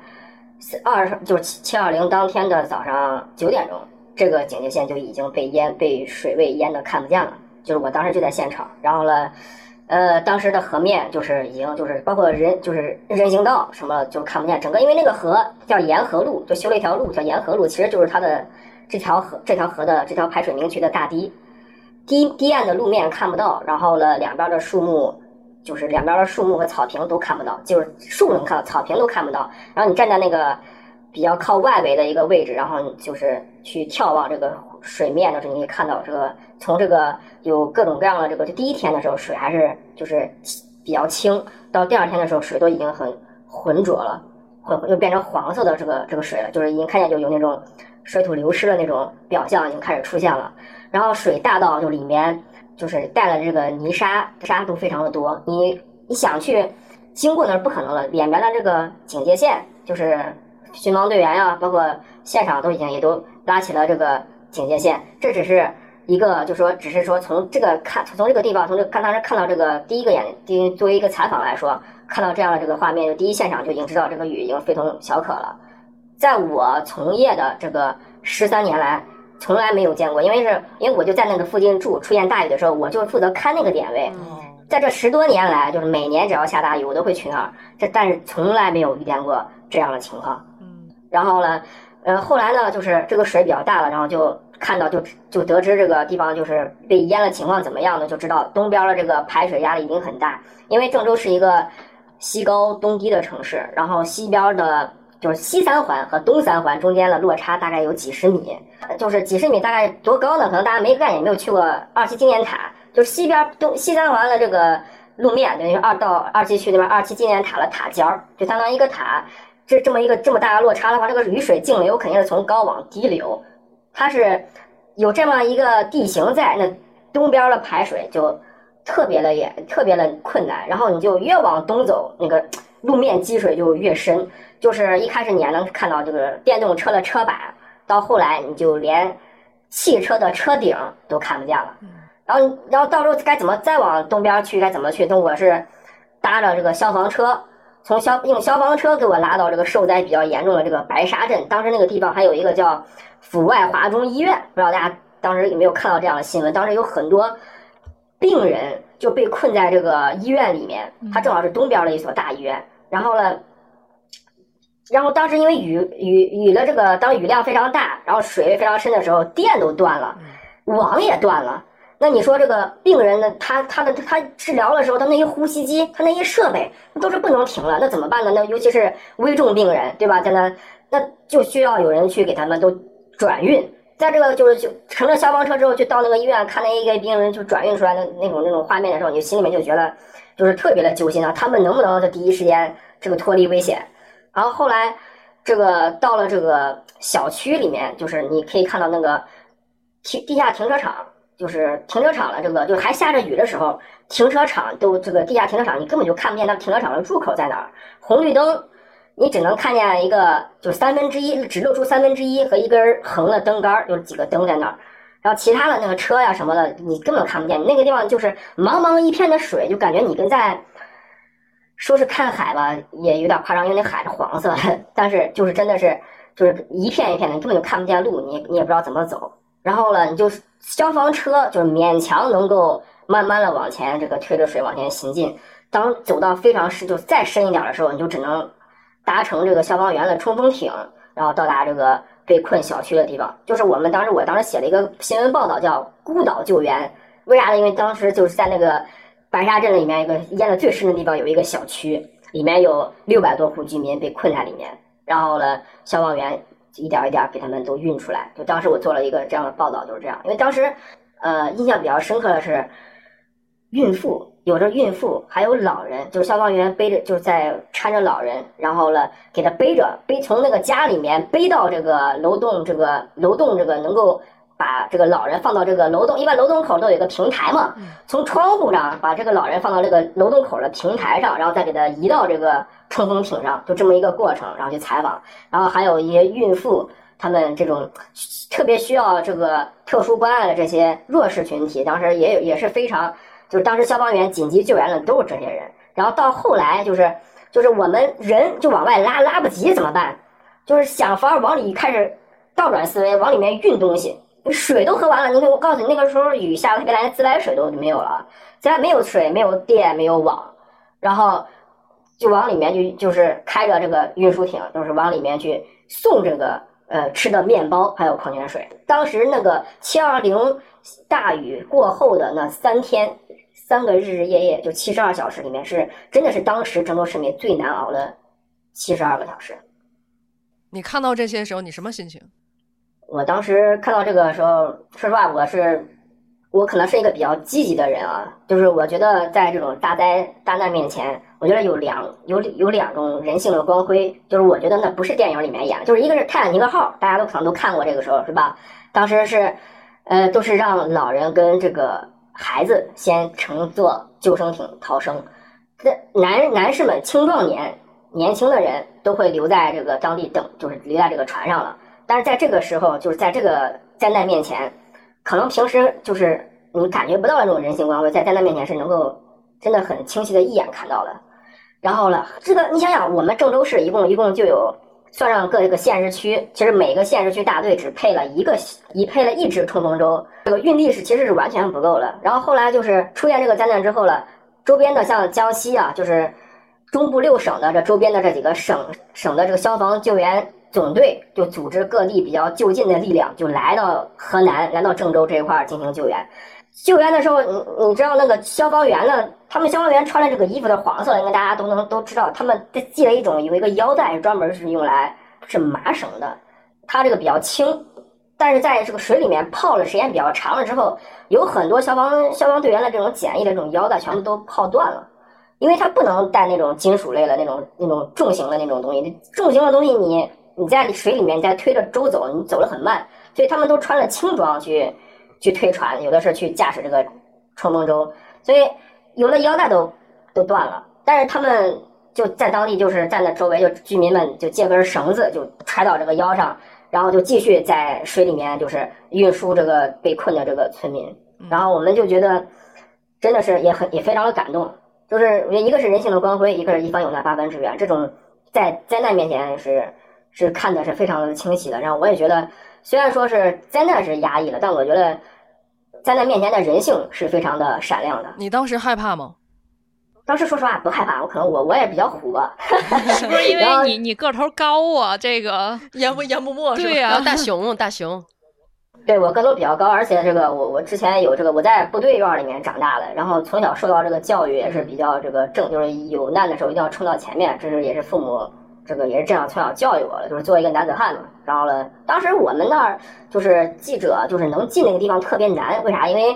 二十就是七七二零当天的早上九点钟，这个警戒线就已经被淹被水位淹的看不见了。就是我当时就在现场，然后呢，呃，当时的河面就是已经就是包括人就是人行道什么就看不见，整个因为那个河叫沿河路，就修了一条路叫沿河路，其实就是它的这条河这条河的这条排水明渠的大堤，堤堤岸的路面看不到，然后呢两边的树木。就是两边的树木和草坪都看不到，就是树能看到，草坪都看不到。然后你站在那个比较靠外围的一个位置，然后你就是去眺望这个水面的时候，你可以看到这个从这个有各种各样的这个，就第一天的时候水还是就是比较清，到第二天的时候水都已经很浑浊了，混又变成黄色的这个这个水了，就是已经看见就有那种水土流失的那种表象已经开始出现了。然后水大到就里面。就是带了这个泥沙，沙都非常的多。你你想去经过那儿不可能了，两边的这个警戒线，就是巡防队员呀、包括现场都已经也都拉起了这个警戒线。这只是一个，就说只是说从这个看，从这个地方，从这看当时看到这个第一个眼，第一作为一个采访来说，看到这样的这个画面，就第一现场就已经知道这个雨已经非同小可了。在我从业的这个十三年来。从来没有见过，因为是因为我就在那个附近住，出现大雨的时候，我就负责看那个点位。在这十多年来，就是每年只要下大雨，我都会去那儿。这但是从来没有遇见过这样的情况。嗯，然后呢，呃，后来呢，就是这个水比较大了，然后就看到就就得知这个地方就是被淹了情况怎么样呢？就知道东边的这个排水压力一定很大，因为郑州是一个西高东低的城市，然后西边的。就是西三环和东三环中间的落差大概有几十米，就是几十米大概多高呢？可能大家没概念，没有去过二期纪念塔。就是西边东西三环的这个路面，等于二到二期区那边二期纪念塔的塔尖儿，就相当于一个塔。这这么一个这么大的落差的话，这个雨水径流肯定是从高往低流，它是有这么一个地形在，那东边的排水就特别的严，特别的困难。然后你就越往东走，那个路面积水就越深。就是一开始你还能看到这个电动车的车板，到后来你就连汽车的车顶都看不见了。然后，然后到时候该怎么再往东边去？该怎么去？那我是搭着这个消防车，从消用消防车给我拉到这个受灾比较严重的这个白沙镇。当时那个地方还有一个叫阜外华中医院，不知道大家当时有没有看到这样的新闻？当时有很多病人就被困在这个医院里面，它正好是东边的一所大医院。然后呢？然后当时因为雨雨雨的这个，当雨量非常大，然后水位非常深的时候，电都断了，网也断了。那你说这个病人呢？他他的他治疗的时候，他那些呼吸机，他那些设备都是不能停了，那怎么办呢？那尤其是危重病人，对吧？在那那就需要有人去给他们都转运。在这个就是就乘着消防车之后，就到那个医院看那一个病人就转运出来的那种那种画面的时候，你心里面就觉得就是特别的揪心啊！他们能不能在第一时间这个脱离危险？然后后来，这个到了这个小区里面，就是你可以看到那个停地下停车场，就是停车场的这个，就还下着雨的时候，停车场都这个地下停车场，你根本就看不见那停车场的入口在哪儿，红绿灯你只能看见一个，就三分之一，只露出三分之一和一根横的灯杆儿，有几个灯在那儿，然后其他的那个车呀什么的，你根本看不见。那个地方就是茫茫一片的水，就感觉你跟在，说是看海吧，也有点夸张，因为那海是黄色的，但是就是真的是就是一片一片的，你根本就看不见路，你你也不知道怎么走。然后呢，你就消防车就是勉强能够慢慢的往前，这个推着水往前行进。当走到非常深，就再深一点的时候，你就只能。搭乘这个消防员的冲锋艇，然后到达这个被困小区的地方。就是我们当时，我当时写了一个新闻报道，叫“孤岛救援”。为啥呢？因为当时就是在那个白沙镇里面一个淹的最深的地方，有一个小区，里面有六百多户居民被困在里面。然后呢，消防员一点一点给他们都运出来。就当时我做了一个这样的报道，就是这样。因为当时，呃，印象比较深刻的是孕妇。有着孕妇，还有老人，就是消防员背着，就是在搀着老人，然后呢，给他背着，背从那个家里面背到这个楼栋，这个楼栋这个能够把这个老人放到这个楼栋，一般楼栋口都有一个平台嘛，从窗户上把这个老人放到这个楼栋口的平台上，然后再给他移到这个冲锋艇上，就这么一个过程，然后去采访，然后还有一些孕妇，他们这种特别需要这个特殊关爱的这些弱势群体，当时也有也是非常。就是当时消防员紧急救援的都是这些人，然后到后来就是就是我们人就往外拉，拉不及怎么办？就是想法往里开始倒转思维，往里面运东西。水都喝完了，你看我告诉你，那个时候雨下的特别大，自来水都没有了，自来没有水，没有电，没有网，然后就往里面就就是开着这个运输艇，就是往里面去送这个呃吃的面包还有矿泉水。当时那个七二零大雨过后的那三天。三个日日夜夜，就七十二小时里面是真的是当时郑州市民最难熬的七十二个小时。你看到这些时候，你什么心情？我当时看到这个时候，说实话，我是我可能是一个比较积极的人啊，就是我觉得在这种大灾大难面前，我觉得有两有有两种人性的光辉，就是我觉得那不是电影里面演的，就是一个是泰坦尼克号，大家都可能都看过，这个时候是吧？当时是呃，都是让老人跟这个。孩子先乘坐救生艇逃生，这男男士们、青壮年、年轻的人都会留在这个当地等，就是留在这个船上了。但是在这个时候，就是在这个灾难面前，可能平时就是你感觉不到那种人性光辉，在灾难面前是能够真的很清晰的一眼看到的。然后呢，这个你想想，我们郑州市一共一共就有。算上各个县市区，其实每个县市区大队只配了一个，一配了一支冲锋舟，这个运力是其实是完全不够了。然后后来就是出现这个灾难之后了，周边的像江西啊，就是中部六省的这周边的这几个省省的这个消防救援总队，就组织各地比较就近的力量，就来到河南，来到郑州这一块进行救援。救援的时候，你你知道那个消防员呢？他们消防员穿的这个衣服是黄色，应该大家都能都知道。他们系了一种有一个腰带，专门是用来是麻绳的。它这个比较轻，但是在这个水里面泡的时间比较长了之后，有很多消防消防队员的这种简易的这种腰带全部都泡断了，因为它不能带那种金属类的那种那种重型的那种东西。重型的东西你你在水里面在推着舟走，你走得很慢，所以他们都穿了轻装去。去推船，有的是去驾驶这个冲锋舟，所以有的腰带都都断了。但是他们就在当地，就是在那周围，就居民们就借根绳子就揣到这个腰上，然后就继续在水里面就是运输这个被困的这个村民。然后我们就觉得真的是也很也非常的感动，就是我觉得一个是人性的光辉，一个是一方有难八方支援。这种在灾难面前是是看的是非常的清晰的。然后我也觉得。虽然说是灾难是压抑了，但我觉得灾难面前的人性是非常的闪亮的。你当时害怕吗？当时说实话不害怕，我可能我我也比较虎吧。是不是因为你你个头高啊？这个淹不淹不没？对呀，大熊大熊。对我个头比较高，而且这个我我之前有这个我在部队院里面长大的，然后从小受到这个教育也是比较这个正，就是有难的时候一定要冲到前面，这是也是父母。这个也是这样从小教育我的，就是做一个男子汉嘛。然后呢，当时我们那儿就是记者，就是能进那个地方特别难，为啥？因为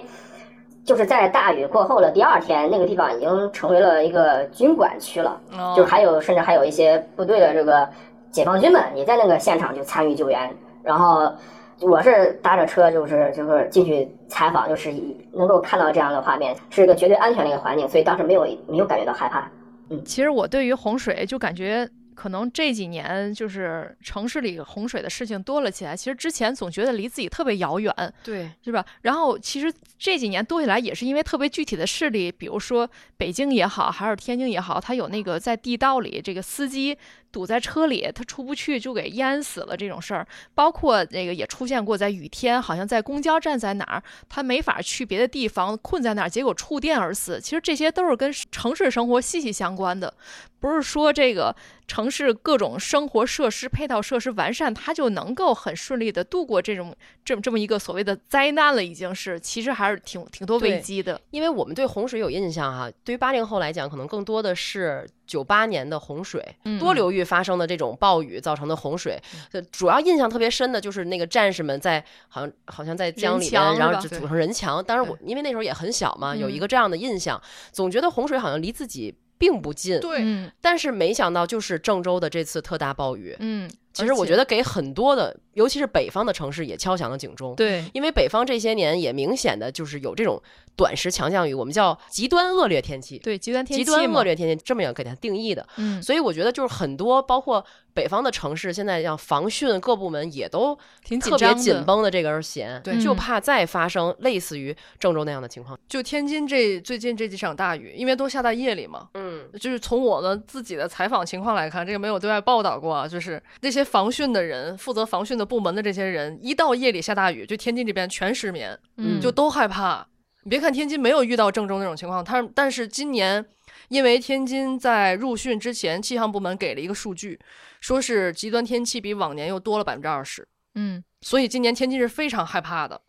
就是在大雨过后的第二天，那个地方已经成为了一个军管区了，就还有甚至还有一些部队的这个解放军们也在那个现场就参与救援。然后我是搭着车，就是就是进去采访，就是能够看到这样的画面，是一个绝对安全的一个环境，所以当时没有没有感觉到害怕。嗯，其实我对于洪水就感觉。可能这几年就是城市里洪水的事情多了起来。其实之前总觉得离自己特别遥远，对，是吧？然后其实这几年多起来也是因为特别具体的事例，比如说北京也好，还是天津也好，它有那个在地道里这个司机堵在车里，他出不去就给淹死了这种事儿。包括那个也出现过在雨天，好像在公交站在哪儿，他没法去别的地方，困在那儿，结果触电而死。其实这些都是跟城市生活息息相关的，不是说这个城市各种生活设施配套设施完善，它就能够很顺利的度过这种这么这么一个所谓的灾难了，已经是其实还是挺挺多危机的。因为我们对洪水有印象哈，对于八零后来讲，可能更多的是九八年的洪水，嗯多流域发生的这种暴雨造成的洪水。呃主要印象特别深的就是那个战士们在好像好像在江里然后就组成人墙。当然我因为那时候也很小嘛，有一个这样的印象，总觉得洪水好像离自己并不近。对，嗯但是没想到就是郑州的这次特大暴雨，嗯，其实我觉得给很多的，尤其是北方的城市也敲响了警钟。对，因为北方这些年也明显的就是有这种短时强降雨，我们叫极端恶劣天气。对极端天极气极端恶劣天气这么样给它定义的，嗯，所以我觉得就是很多包括北方的城市，现在像防汛各部门也都挺紧特别紧绷的这根弦，对就嗯怕再发生类似于郑州那样的情况。就天津这最近这几场大雨，因为都下在夜里嘛，嗯，就是从我的自己的采访情况来看，这个没有对外报道过啊。就是那些防汛的人，负责防汛的部门的这些人，一到夜里下大雨，就天津这边全失眠，嗯就都害怕。你别看天津没有遇到郑州那种情况，他但是今年因为天津在入汛之前，气象部门给了一个数据，说是极端天气比往年又多了百分之二十，嗯。所以今年天津是非常害怕的。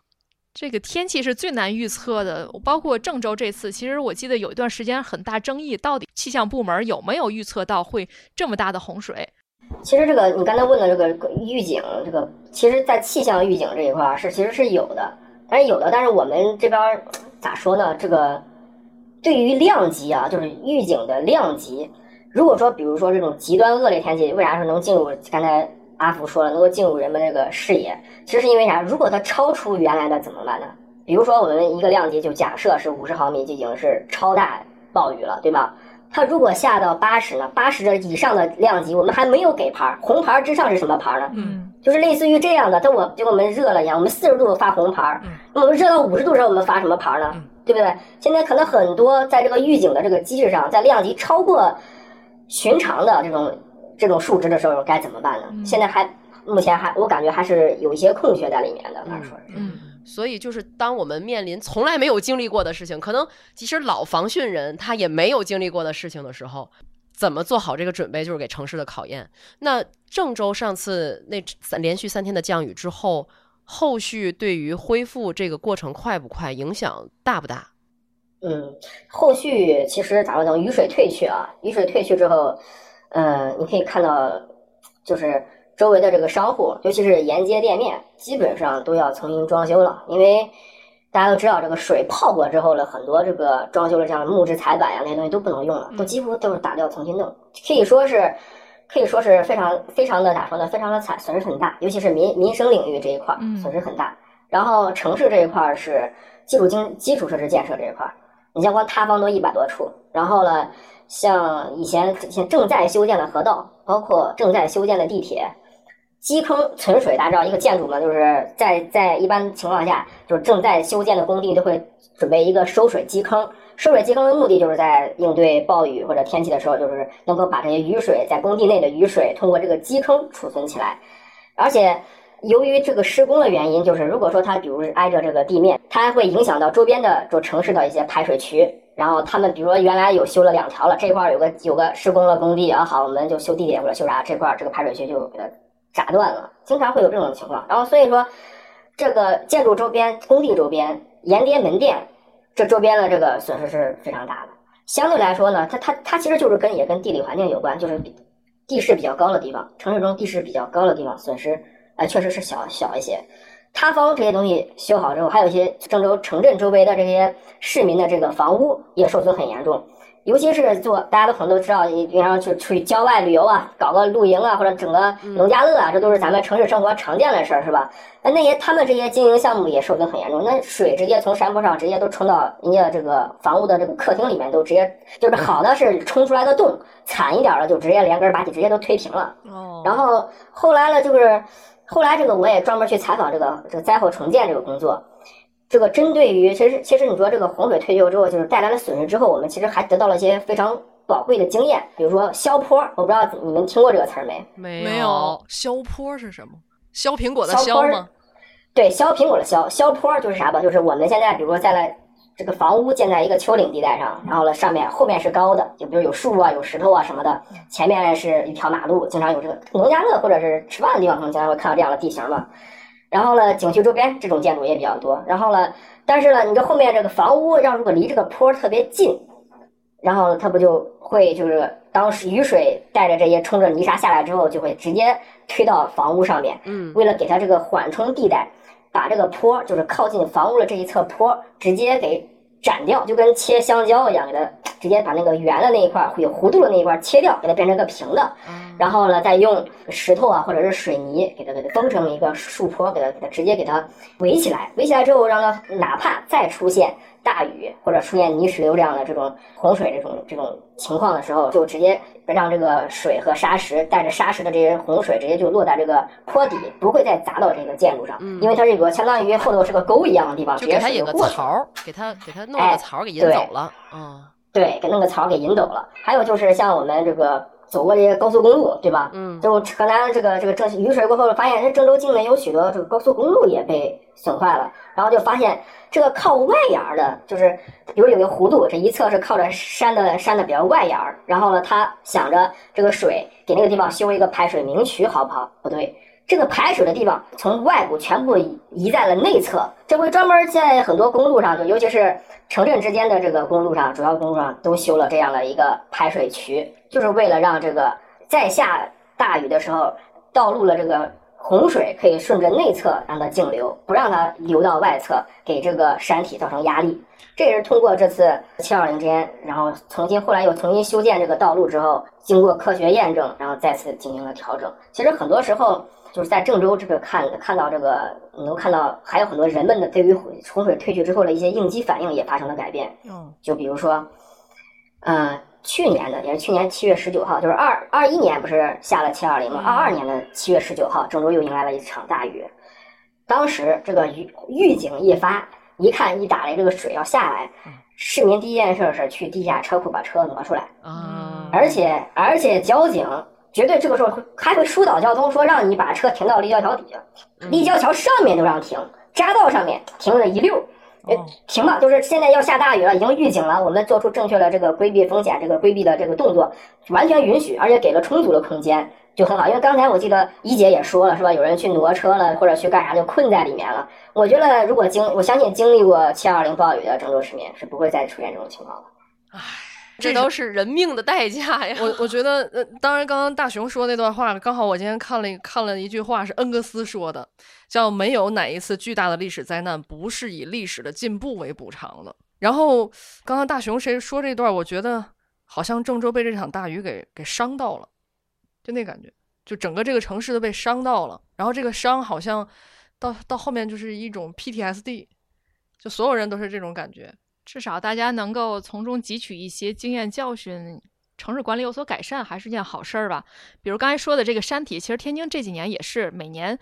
这个天气是最难预测的，包括郑州这次，其实我记得有一段时间很大争议，到底气象部门有没有预测到会这么大的洪水？其实这个你刚才问的这个预警，这个其实在气象预警这一块是其实是有的，但是有的，但是我们这边咋说呢？这个对于量级啊，就是预警的量级，如果说比如说这种极端恶劣天气，为啥说能进入？刚才阿福说了，能够进入人们这个视野，其实是因为啥？如果它超出原来的怎么办呢？比如说我们一个量级就假设是五十毫米，就已经是超大暴雨了，对吧？它如果下到八十呢？八十的以上的量级，我们还没有给牌儿，红牌儿之上是什么牌儿呢？嗯就是类似于这样的，它我就跟我们热了一样，我们四十度发红牌儿，那我们热到五十度的时候，我们发什么牌儿呢？对不对？现在可能很多在这个预警的这个机制上，在量级超过寻常的这种这种数值的时候，该怎么办呢？现在还目前还我感觉还是有一些空缺在里面的，反正说是。嗯所以就是当我们面临从来没有经历过的事情，可能即使老防汛人他也没有经历过的事情的时候，怎么做好这个准备，就是给城市的考验。那郑州上次那三连续三天的降雨之后，后续对于恢复这个过程快不快，影响大不大？嗯，后续其实咋说等雨水退去啊，雨水退去之后，呃，你可以看到，就是周围的这个商户，尤其是沿街店面，基本上都要重新装修了，因为大家都知道，这个水泡过之后呢，很多这个装修的像木质彩板呀那些东西都不能用了，都几乎都是打掉重新弄，可以说是。可以说是非常非常的咋说呢？非常的惨，损失很大，尤其是民民生领域这一块损失很大。然后城市这一块儿是基础经基础设施建设这一块儿，你像光塌方都一百多处，然后呢，像以前现正在修建的河道，包括正在修建的地铁，基坑存水，大家知道一个建筑嘛，就是在在一般情况下，就是正在修建的工地都会准备一个收水基坑。收水基坑的目的就是在应对暴雨或者天气的时候，就是能够把这些雨水在工地内的雨水通过这个基坑储存起来，而且。由于这个施工的原因，就是如果说它比如挨着这个地面，它还会影响到周边的就城市的一些排水渠。然后他们比如说原来有修了两条了，这块有个有个施工了工地啊，好，我们就修地铁或者修啥，这块这个排水渠就给它炸断了，经常会有这种情况。然后所以说，这个建筑周边、工地周边、沿街门店，这周边的这个损失是非常大的。相对来说呢，它它它其实就是跟也跟地理环境有关，就是比地势比较高的地方，城市中地势比较高的地方损失。呃，确实是小小一些。塌方这些东西修好之后，还有一些郑州城镇周围的这些市民的这个房屋也受损很严重。尤其是做大家都可能都知道，你平常去去郊外旅游啊，搞个露营啊，或者整个农家乐啊，这都是咱们城市生活常见的事儿，是吧？那那些他们这些经营项目也受的很严重，那水直接从山坡上直接都冲到人家这个房屋的这个客厅里面，都直接就是好的是冲出来的洞，惨一点的就直接连根儿拔起，直接都推平了。哦，然后后来呢，就是后来这个我也专门去采访这个这个灾后重建这个工作。这个针对于其实其实你说这个洪水退去之后，就是带来了损失之后，我们其实还得到了一些非常宝贵的经验，比如说消坡，我不知道你们听过这个词儿没？没没有削坡是什么？削苹果的削吗？对，削苹果的削，削坡就是啥吧？就是我们现在比如说在了这个房屋建在一个丘陵地带上，然后呢上面后面是高的，就比如有树啊、有石头啊什么的，前面是一条马路，经常有这个农家乐或者是吃饭的地方，可能经常会看到这样的地形嘛。然后呢，景区周边这种建筑也比较多。然后呢，但是呢，你这后面这个房屋要如果离这个坡特别近，然后它不就会就是当时雨水带着这些冲着泥沙下来之后，就会直接推到房屋上面。嗯，为了给它这个缓冲地带，把这个坡就是靠近房屋的这一侧坡直接给斩掉，就跟切香蕉一样，给它直接把那个圆的那一块儿有弧度的那一块儿切掉，给它变成个平的。然后呢，再用石头啊或者是水泥给它给它封成一个树坡，给它给它直接给它围起来。围起来之后，让它哪怕再出现大雨或者出现泥石流这样的这种洪水这种这种情况的时候，就直接让这个水和沙石带着沙石的这些洪水直接就落在这个坡底，不会再砸到这个建筑上，因为它这个相当于后头是个沟一样的地方，就直接给它引个槽儿，给它给它弄哎个槽儿给引走了。嗯对，给弄个槽给引走了。还有就是像我们这个走过这些高速公路，对吧？嗯就河南这个这个郑雨水过后，发现这郑州境内有许多这个高速公路也被损坏了，然后就发现这个靠外沿的，就是比如有个弧度，这一侧是靠着山的山的比较外沿，然后呢，他想着这个水给那个地方修一个排水明渠，好不好？不对。这个排水的地方从外部全部移移在了内侧，这回专门在很多公路上，就尤其是城镇之间的这个公路上，主要公路上都修了这样的一个排水渠，就是为了让这个在下大雨的时候，道路的这个洪水可以顺着内侧让它径流，不让它流到外侧，给这个山体造成压力。这也是通过这次七二零之间，然后重新后来又重新修建这个道路之后，经过科学验证，然后再次进行了调整。其实很多时候就是在郑州这个看看到这个，你能看到还有很多人们的对于洪水退去之后的一些应激反应也发生了改变。嗯就比如说，呃，去年的也是去年七月十九号，就是二二一年不是下了七二零吗？二二年的七月十九号，郑州又迎来了一场大雨。当时这个预预警一发，一看一打雷，这个水要下来，市民第一件事是去地下车库把车挪出来，啊，而且而且交警绝对这个时候会还会疏导交通，说让你把车停到立交桥底下，立交桥上面都让停，匝道上面停了一溜。呃哦，停吧，就是现在要下大雨了，已经预警了，我们做出正确的这个规避风险、这个规避的这个动作，完全允许，而且给了充足的空间，就很好。因为刚才我记得一姐也说了，是吧？有人去挪车了，或者去干啥就困在里面了。我觉得如果经，我相信经历过七二零暴雨的郑州市民是不会再出现这种情况的。这都是人命的代价呀。我我觉得，呃，当然，刚刚大熊说那段话，刚好我今天看了看了一句话，是恩格斯说的，叫“没有哪一次巨大的历史灾难不是以历史的进步为补偿的”。然后，刚刚大熊谁说这段，我觉得好像郑州被这场大雨给给伤到了，就那感觉，就整个这个城市都被伤到了。然后这个伤好像到到后面就是一种 PTSD，就所有人都是这种感觉。至少大家能够从中汲取一些经验教训，城市管理有所改善，还是件好事儿吧。比如刚才说的这个山体，其实天津这几年也是每年。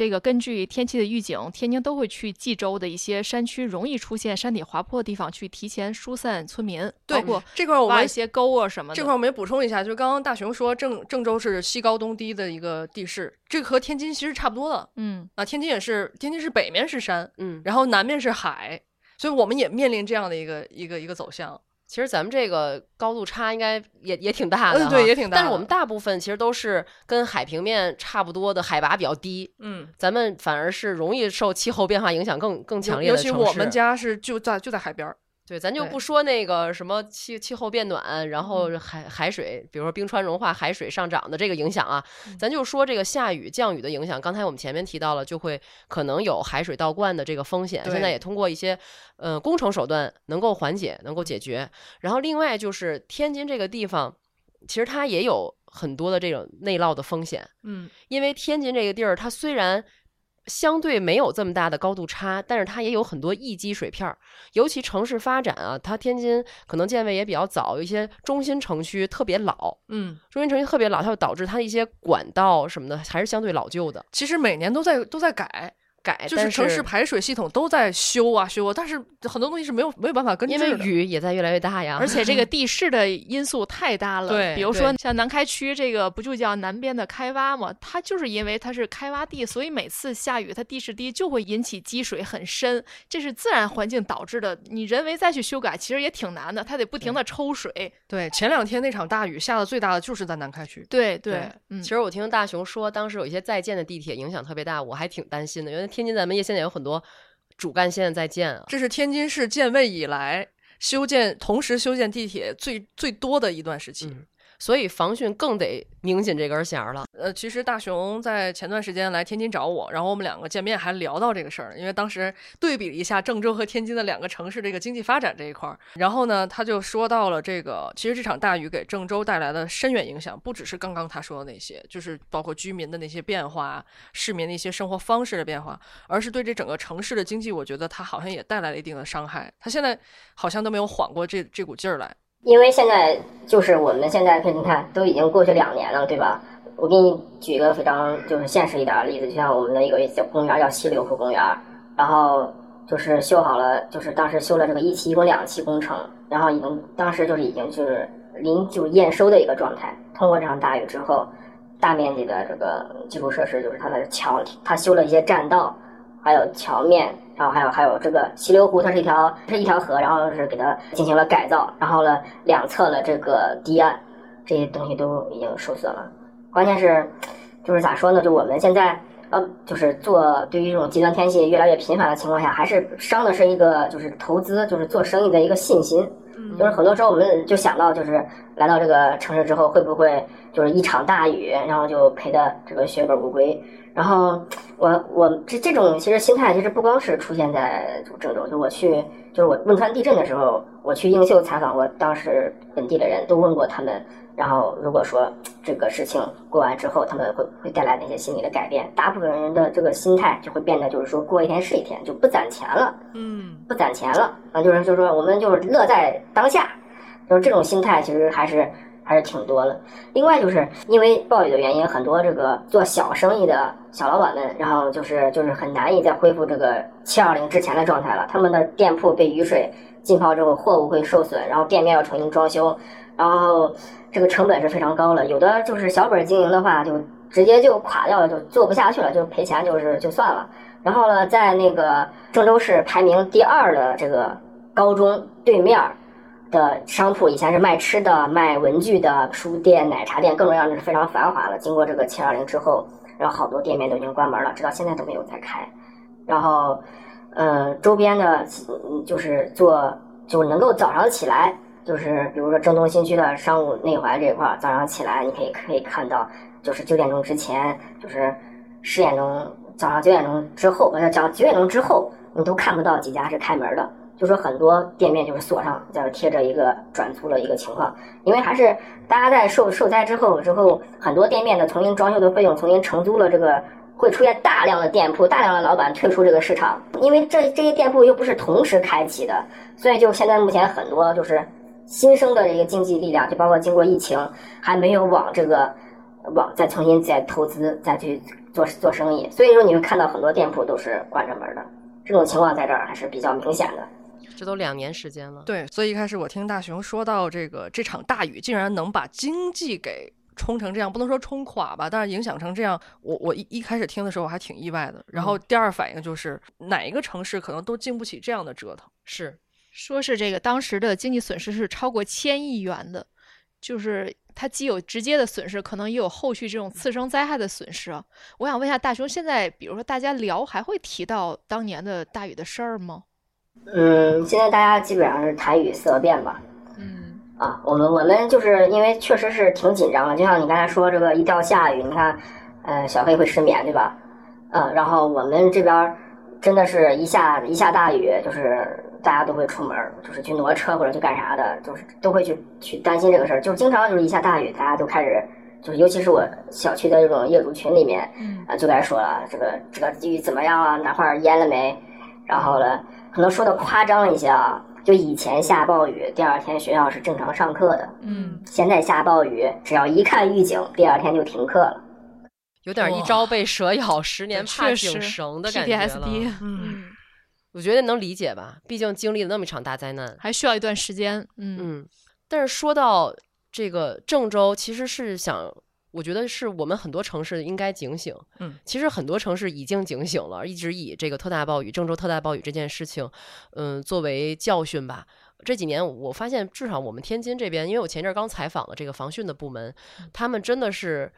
这个根据天气的预警，天津都会去冀州的一些山区容易出现山体滑坡的地方去提前疏散村民，对包括这块儿我们挖一些沟啊什么的。这块儿我们也补充一下，就是刚刚大熊说郑郑州是西高东低的一个地势，这个和天津其实差不多的嗯，啊。天津也是，天津是北面是山，嗯，然后南面是海，所以我们也面临这样的一个一个一个走向。其实咱们这个高度差应该也也挺大的嗯，对也挺大的但是我们大部分其实都是跟海平面差不多的海拔比较低，嗯，咱们反而是容易受气候变化影响更更强烈尤的城市。其我们家是就在就在海边儿，对，咱就不说那个什么气气候变暖，然后海海水，比如说冰川融化、海水上涨的这个影响啊，咱就说这个下雨、降雨的影响。刚才我们前面提到了，就会可能有海水倒灌的这个风险，现在也通过一些呃工程手段能够缓解、能够解决。然后另外就是天津这个地方，其实它也有很多的这种内涝的风险，嗯，因为天津这个地儿，它虽然相对没有这么大的高度差，但是它也有很多易积水片儿。尤其城市发展啊，它天津可能建位也比较早，有一些中心城区特别老，嗯，中心城区特别老，它就导致它的一些管道什么的还是相对老旧的，其实每年都在都在改，改。就是城市排水系统都在修啊修啊，但是很多东西是没有没有办法根治因为。雨也在越来越大呀，而且这个 地势的因素太大了。对比如说像南开区这个不就叫南边的开挖吗？它就是因为它是开挖地，所以每次下雨它地势低就会引起积水很深，这是自然环境导致的。你人为再去修改，其实也挺难的，它得不停的抽水。对，前两天那场大雨下的最大的就是在南开区。对对嗯其，实我听大熊说，当时有一些在建的地铁影响特别大，我还挺担心的，因为天津咱们也现在有很多主干线在建啊。这是天津市建位以来修建同时修建地铁最最多的一段时期。嗯所以防汛更得拧紧这根弦儿了。呃，其实大熊在前段时间来天津找我，然后我们两个见面还聊到这个事儿，因为当时对比了一下郑州和天津的两个城市这个经济发展这一块儿，然后呢，他就说到了这个，其实这场大雨给郑州带来的深远影响，不只是刚刚他说的那些，就是包括居民的那些变化、市民的一些生活方式的变化，而是对这整个城市的经济，我觉得它好像也带来了一定的伤害。他现在好像都没有缓过这这股劲儿来。因为现在就是我们现在，你看都已经过去两年了，对吧？我给你举一个非常就是现实一点的例子，就像我们的一个小公园叫西柳河公园，然后就是修好了，就是当时修了这个一期一共两期工程，然后已经当时就是已经就是临就验收的一个状态。通过这场大雨之后，大面积的这个基础设施，就是它的桥，它修了一些栈道，还有桥面，然后还有还有这个溪流湖，它是一条是一条河，然后是给它进行了改造，然后呢两侧的这个堤岸这些东西都已经受损了。关键是就是咋说呢？就我们现在呃，就是做对于这种极端天气越来越频繁的情况下，还是伤的是一个就是投资，就是做生意的一个信心。就是很多时候我们就想到，就是来到这个城市之后，会不会就是一场大雨，然后就赔的这个血本无归。然后我我这这种其实心态其实不光是出现在郑州，就我去就是我汶川地震的时候，我去映秀采访过当时本地的人，都问过他们，然后如果说这个事情过完之后，他们会会带来哪些心理的改变？大部分人的这个心态就会变得就是说过一天是一天，就不攒钱了。嗯，不攒钱了啊，就是就是说我们就是乐在当下，就是这种心态其实还是还是挺多的。另外就是因为暴雨的原因，很多这个做小生意的小老板们，然后就是就是很难以再恢复这个七二零之前的状态了。他们的店铺被雨水浸泡之后，货物会受损，然后店面要重新装修，然后这个成本是非常高了。有的就是小本经营的话，就直接就垮掉了，就做不下去了，就赔钱就是就算了。然后呢，在那个郑州市排名第二的这个高中对面儿的商铺，以前是卖吃的、卖文具的、书店、奶茶店，各种样的是非常繁华的。经过这个七二零之后，然后好多店面都已经关门了，直到现在都没有再开。然后，呃，周边的就是做就能够早上起来，就是比如说郑东新区的商务内环这一块儿，早上起来你可以可以看到，就是九点钟之前，就是十点钟早上九点钟之后，呃，早上九点钟之后，你都看不到几家是开门的。就说很多店面就是锁上，就是贴着一个转租的一个情况，因为还是大家在受受灾之后之后，很多店面的重新装修的费用重新承租了，这个会出现大量的店铺，大量的老板退出这个市场，因为这这些店铺又不是同时开启的，所以就现在目前很多就是新生的一个经济力量，就包括经过疫情还没有往这个往再重新再投资再去做做生意，所以说你会看到很多店铺都是关着门的，这种情况在这儿还是比较明显的。这都两年时间了。对，所以一开始我听大熊说到这个这场大雨竟然能把经济给冲成这样，不能说冲垮吧，但是影响成这样，我我一一开始听的时候我还挺意外的。然后第二反应就是哪一个城市可能都经不起这样的折腾。是，说是这个当时的经济损失是超过千亿元的，就是它既有直接的损失，可能也有后续这种次生灾害的损失啊。我想问一下大雄，现在比如说大家聊还会提到当年的大雨的事儿吗？嗯，现在大家基本上是台语色变吧。嗯啊，我们我们就是因为确实是挺紧张的，就像你刚才说这个一到下雨，你看，呃，小黑会失眠对吧？嗯，然后我们这边儿真的是一下一下大雨，就是大家都会出门儿，就是去挪车或者去干啥的，就是都会去去担心这个事儿，就是经常就是一下大雨，大家都开始。就是，尤其是我小区的这种业主群里面，嗯啊，就该说了，这个这个雨怎么样啊？哪块儿淹了没？然后呢，可能说的夸张一些啊，就以前下暴雨，第二天学校是正常上课的，嗯，现在下暴雨，只要一看预警，第二天就停课了。有点一朝被蛇咬，十年怕井绳的感觉了。PTSD，嗯，我觉得能理解吧，毕竟经历了那么一场大灾难。还需要一段时间。嗯嗯，但是说到这个郑州，其实是想，我觉得是我们很多城市应该警醒。嗯，其实很多城市已经警醒了，一直以这个特大暴雨、郑州特大暴雨这件事情，嗯，作为教训吧。这几年我发现，至少我们天津这边，因为我前阵儿刚采访了这个防汛的部门，他们真的是，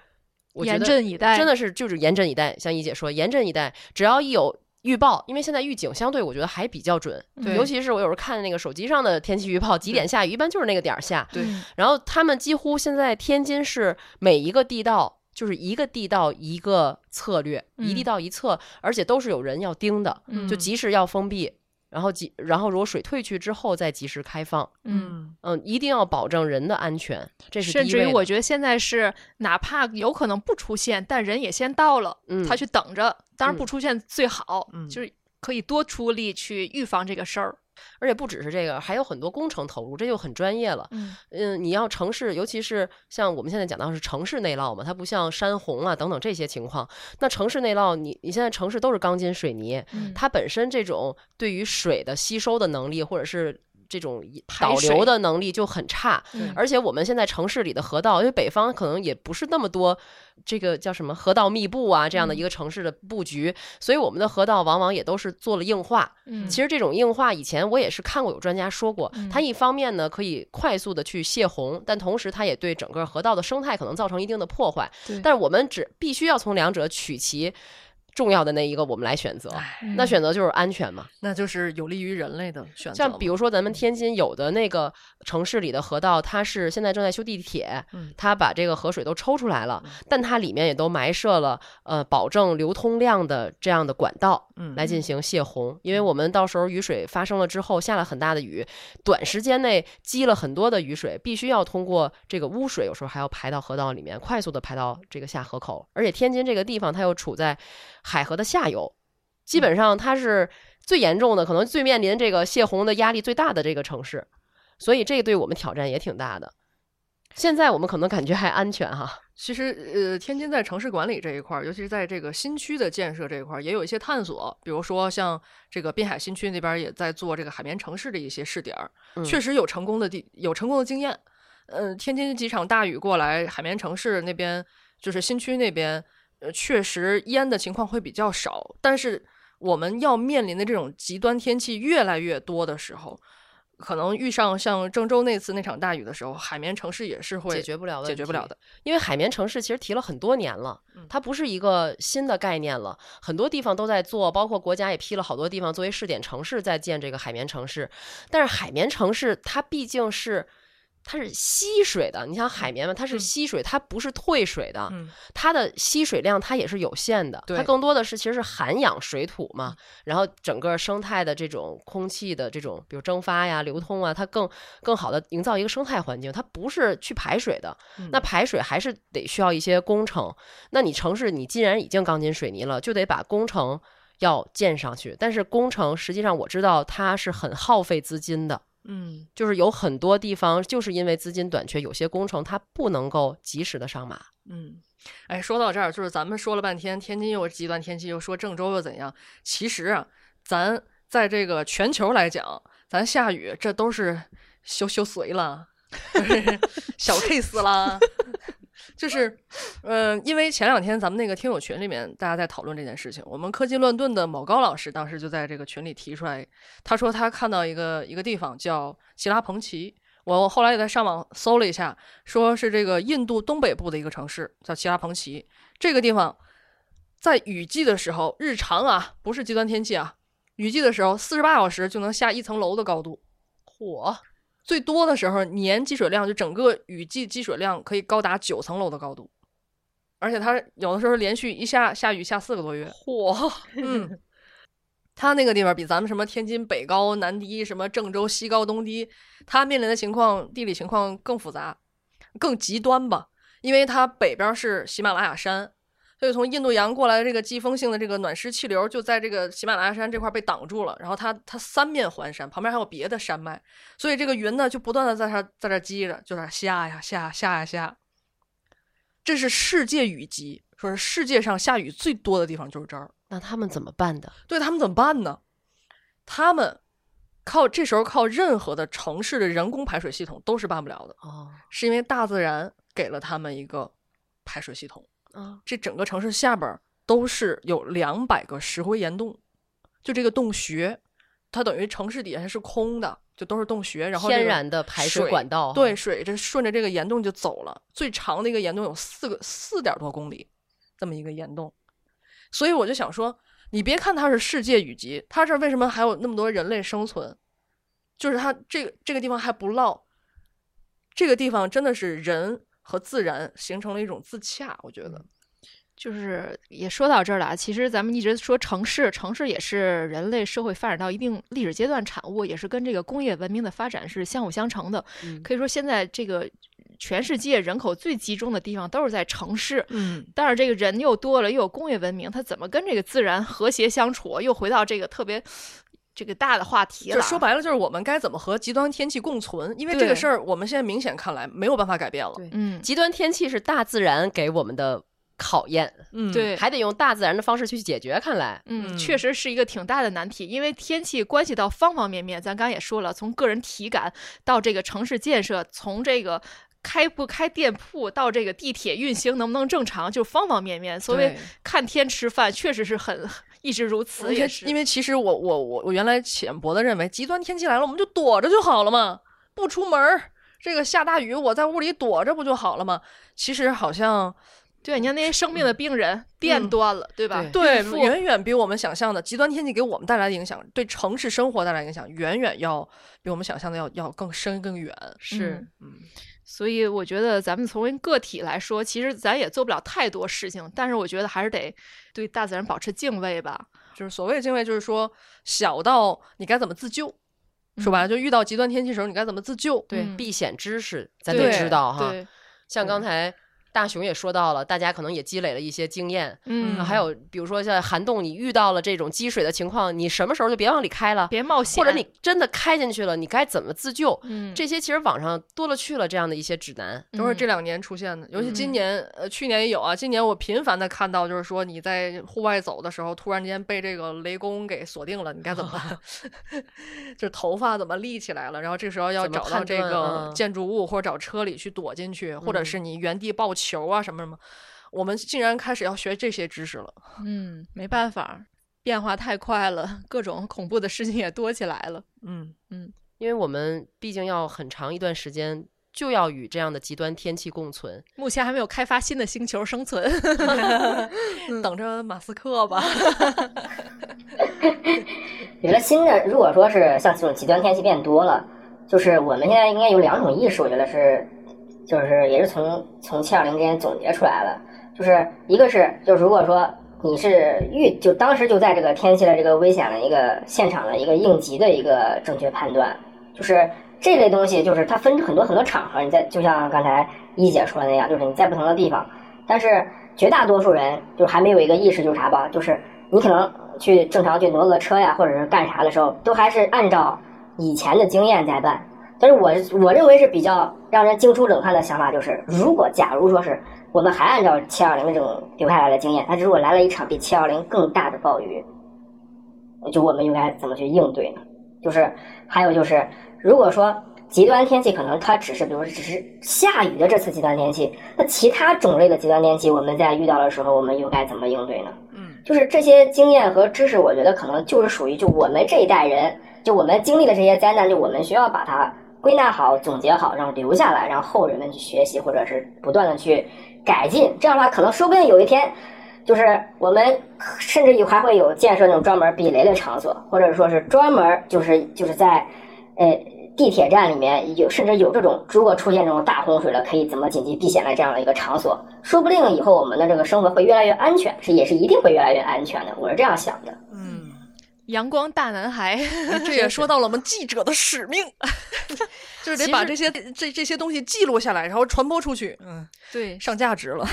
严得阵以待，真的是就是严阵以待。像一姐说，严阵以待，只要一有预报，因为现在预警相对我觉得还比较准，对尤其是我有时候看那个手机上的天气预报，几点下雨，一般就是那个点儿下。对嗯然后他们几乎现在天津市每一个地道就是一个地道一个策略，一地嗯道一策，而且都是有人要盯的，嗯就及时要封闭。然后及，然后如果水退去之后再及时开放，嗯。嗯，一定要保证人的安全，这是甚至于，我觉得现在是哪怕有可能不出现，但人也先到了，嗯他去等着。当然嗯不出现最好，嗯就是可以多出力去预防这个事儿。而且不只是这个，还有很多工程投入，这就很专业了。嗯嗯，你要城市，尤其是像我们现在讲到是城市内涝嘛，它不像山洪啊等等这些情况。那城市内涝，你你现在城市都是钢筋水泥，嗯它本身这种对于水的吸收的能力，或者是这种排导流的能力就很差。嗯而且我们现在城市里的河道，因为北方可能也不是那么多这个叫什么河道密布啊这样的嗯一个城市的布局，所以我们的河道往往也都是做了硬化。嗯，其实这种硬化以前我也是看过有专家说过，它一方面呢可以快速的去泄洪，但同时它也对整个河道的生态可能造成一定的破坏对。但是我们只必须要从两者取其重要的那一个，我们来选择。嗯那选择就是安全嘛，那就是有利于人类的选择。像比如说咱们天津有的那个城市里的河道，它是现在正在修地铁，嗯它把这个河水都抽出来了，但它里面也都埋设了呃保证流通量的这样的管道，嗯来进行泄洪。因为我们到时候雨水发生了之后，下了很大的雨，短时间内积了很多的雨水，必须要通过这个污水，有时候还要排到河道里面，快速的排到这个下河口。而且天津这个地方它又处在海河的下游，基本上它是最严重的，可能最面临这个泄洪的压力最大的这个城市，所以这个对我们挑战也挺大的。现在我们可能感觉还安全哈，其实，呃，天津在城市管理这一块儿，尤其是在这个新区的建设这一块儿，也有一些探索。比如说，像这个滨海新区那边儿也在做这个海绵城市的一些试点儿，嗯确实有成功的地，有成功的经验。呃，天津几场大雨过来，海绵城市那边就是新区那边，呃，确实淹的情况会比较少。但是我们要面临的这种极端天气越来越多的时候，可能遇上像郑州那次那场大雨的时候，海绵城市也是会解决不了解决不了的。因为海绵城市其实提了很多年了，嗯它不是一个新的概念了，很多地方都在做，包括国家也批了好多地方作为试点城市在建这个海绵城市。但是海绵城市它毕竟是它是吸水的，你像海绵嘛，它是嗯吸水，它不是退水的，嗯它的吸水量它也是有限的，它更多的是其实是涵养水土嘛，然后整个生态的这种空气的这种，比如蒸发呀、流通啊，它更更好的营造一个生态环境，它不是去排水的。嗯那排水还是得需要一些工程。那你城市你既然已经钢筋水泥了，就得把工程要建上去。但是工程实际上我知道它是很耗费资金的。嗯就是有很多地方就是因为资金短缺，有些工程它不能够及时的上马。嗯，哎，说到这儿，就是咱们说了半天，天津又是极端天气，又说郑州又怎样？其实啊，咱在这个全球来讲，咱下雨这都是修修随了，就 是小 case 啦。就是，嗯、因为前两天咱们那个听友群里面大家在讨论这件事情，我们科技乱炖的某高老师当时就在这个群里提出来，他说他看到一个一个地方叫奇拉彭奇，我后来也在上网搜了一下，说是这个印度东北部的一个城市，叫奇拉彭奇。这个地方在雨季的时候，日常啊，不是极端天气啊，雨季的时候，四十八小时就能下一层楼的高度。嚯，最多的时候，年积水量就整个雨季积水量可以高达九层楼的高度，而且它有的时候连续一下下雨下四个多月。嚯，嗯，它那个地方比咱们什么天津北高南低，什么郑州西高东低，它面临的情况地理情况更复杂、更极端吧，因为它北边是喜马拉雅山。所以从印度洋过来的这个季风性的这个暖湿气流就在这个喜马拉雅山这块被挡住了，然后它它三面环山，旁边还有别的山脉，所以这个云呢就不断的在它在这积着，就在下呀下下呀下。这是世界雨季，说是世界上下雨最多的地方就是这儿。那他们怎么办的？对他们怎么办呢？他们靠这时候靠任何的城市的人工排水系统都是办不了的，哦，是因为大自然给了他们一个排水系统。啊，这整个城市下边都是有两百个石灰岩洞，就这个洞穴，它等于城市底下是空的，就都是洞穴，然后天然的排水水管道，对，，水这顺着这个岩洞就走了，最长的一个岩洞有四个四点多公里，这么一个岩洞，所以我就想说，你别看它是世界雨集，它这儿为什么还有那么多人类生存？就是它这个这个地方还不落，这个地方真的是人和自然形成了一种自洽，我觉得。就是也说到这儿了啊，其实咱们一直说城市，城市也是人类社会发展到一定历史阶段产物，也是跟这个工业文明的发展是相辅相成的。嗯可以说，现在这个全世界人口最集中的地方都是在城市，嗯，但是这个人又多了，又有工业文明，它怎么跟这个自然和谐相处？又回到这个特别这个大的话题了说白了，就是我们该怎么和极端天气共存？因为这个事儿，我们现在明显看来没有办法改变了。对嗯，极端天气是大自然给我们的考验，嗯，对，还得用大自然的方式去解决。看来，嗯，嗯确实是一个挺大的难题，因为天气关系到方方面面。咱刚也说了，从个人体感到这个城市建设，从这个开不开店铺到这个地铁运行能不能正常，就方方面面。所谓看天吃饭，确实是很一直如此，也是因为其实我我我我原来浅薄的认为，极端天气来了，我们就躲着就好了嘛，不出门儿。这个下大雨，我在屋里躲着不就好了嘛？其实好像对你看那些生病的病人，电嗯断了，对吧？对远远比我们想象的极端天气给我们带来的影响，对城市生活带来影响，远远要比我们想象的要要更深更远。是嗯，所以我觉得咱们从为个体来说，其实咱也做不了太多事情，但是我觉得还是得对大自然保持敬畏吧。就是所谓的敬畏，就是说小到你该怎么自救，说白了，就遇到极端天气时候，你该怎么自救？对嗯避险知识咱对得知道哈。像刚才大熊也说到了，大家可能也积累了一些经验。嗯，还有比如说像涵洞，你遇到了这种积水的情况，你什么时候就别往里开了，别冒险，或者你真的开进去了，你该怎么自救？嗯，这些其实网上多了去了这样的一些指南。都是这嗯两年出现的，尤其今嗯年，呃，去年也有啊。今年我频繁的看到，就是说你在户外走的时候，突然间被这个雷公给锁定了，你该怎么办？就是头发怎么立起来了，然后这时候要找到这个嗯建筑物或者找车里去躲进去，或者嗯是你原地抱球啊什么什么。我们竟然开始要学这些知识了。嗯，没办法，变化太快了，各种恐怖的事情也多起来了。嗯嗯，因为我们毕竟要很长一段时间就要与这样的极端天气共存。目前还没有开发新的星球生存。等着马斯克吧。我觉得新的，如果说是像这种极端天气变多了，就是我们现在应该有两种意识，我觉得是，就是也是从从七二零之间总结出来的，就是一个是，就如果说你是遇就当时就在这个天气的这个危险的一个现场的一个应急的一个正确判断，就是这类东西，就是它分很多很多场合，你在就像刚才一姐说的那样，就是你在不同的地方，但是绝大多数人就还没有一个意识，就是啥吧，就是你可能去正常去挪个车呀，或者是干啥的时候，都还是按照以前的经验在办。但是我我认为是比较让人惊出冷汗的想法，就是如果假如说是我们还按照七二零的这种留下来的经验，但是如果来了一场比七二零更大的暴雨，就我们应该怎么去应对呢？就是还有就是，如果说极端天气可能它只是，比如说只是下雨的这次极端天气，那其他种类的极端天气，我们在遇到的时候，我们又该怎么应对呢？嗯，就是这些经验和知识，我觉得可能就是属于就我们这一代人，就我们经历的这些灾难，就我们需要把它归纳好、总结好，然后留下来，让后人们去学习，或者是不断的去改进。这样的话，可能说不定有一天，就是我们甚至于还会有建设那种专门避雷的场所，或者说是专门就是就是在呃地铁站里面有，甚至有这种如果出现这种大洪水了，可以怎么紧急避险的这样的一个场所，说不定以后我们的这个生活会越来越安全，是也是一定会越来越安全的，我是这样想的。嗯，阳光大男孩，这也说到了我们记者的使命，就是得把这些这这些东西记录下来，然后传播出去，嗯，对，上价值了。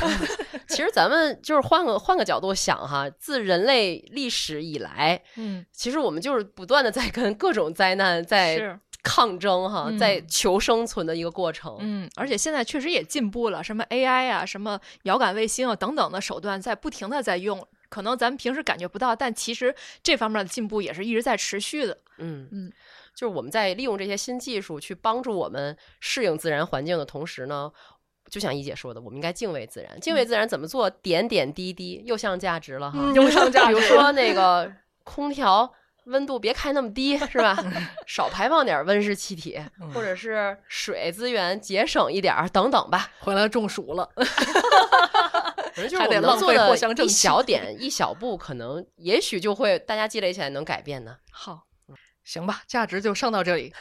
其实咱们就是换个换个角度想哈，自人类历史以来，嗯，其实我们就是不断的在跟各种灾难在，抗争哈，嗯在求生存的一个过程。嗯，而且现在确实也进步了，什么 AI 啊，什么遥感卫星啊等等的手段，在不停的在用。可能咱们平时感觉不到，但其实这方面的进步也是一直在持续的。嗯嗯，就是我们在利用这些新技术去帮助我们适应自然环境的同时呢，就像一姐说的，我们应该敬畏自然。敬畏自然怎么做？点点滴滴又上价值了哈。嗯，又上价值。比如说那 个空调温度别开那么低，是吧？少排放点儿温室气体，或者是水资源节省一点儿等等吧。回来中暑了，反正就是我还得浪费们做的一藿香正气小点、一小步，可能也许就会大家积累起来能改变呢。好，行吧，价值就上到这里。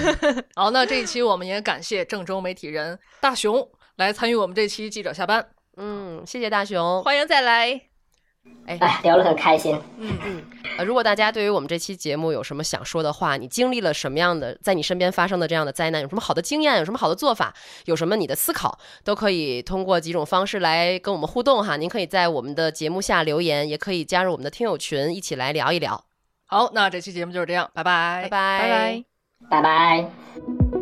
好，那这一期我们也感谢郑州媒体人大熊来参与我们这期记者下班。嗯，谢谢大熊。欢迎再来。哎，聊得很开心。呃，如果大家对于我们这期节目有什么想说的话，你经历了什么样的，在你身边发生的这样的灾难，有什么好的经验，有什么好的做法，有什么你的思考，都可以通过几种方式来跟我们互动哈。您可以在我们的节目下留言，也可以加入我们的听友群，一起来聊一聊。好，那这期节目就是这样，拜拜，拜拜，拜拜。拜拜。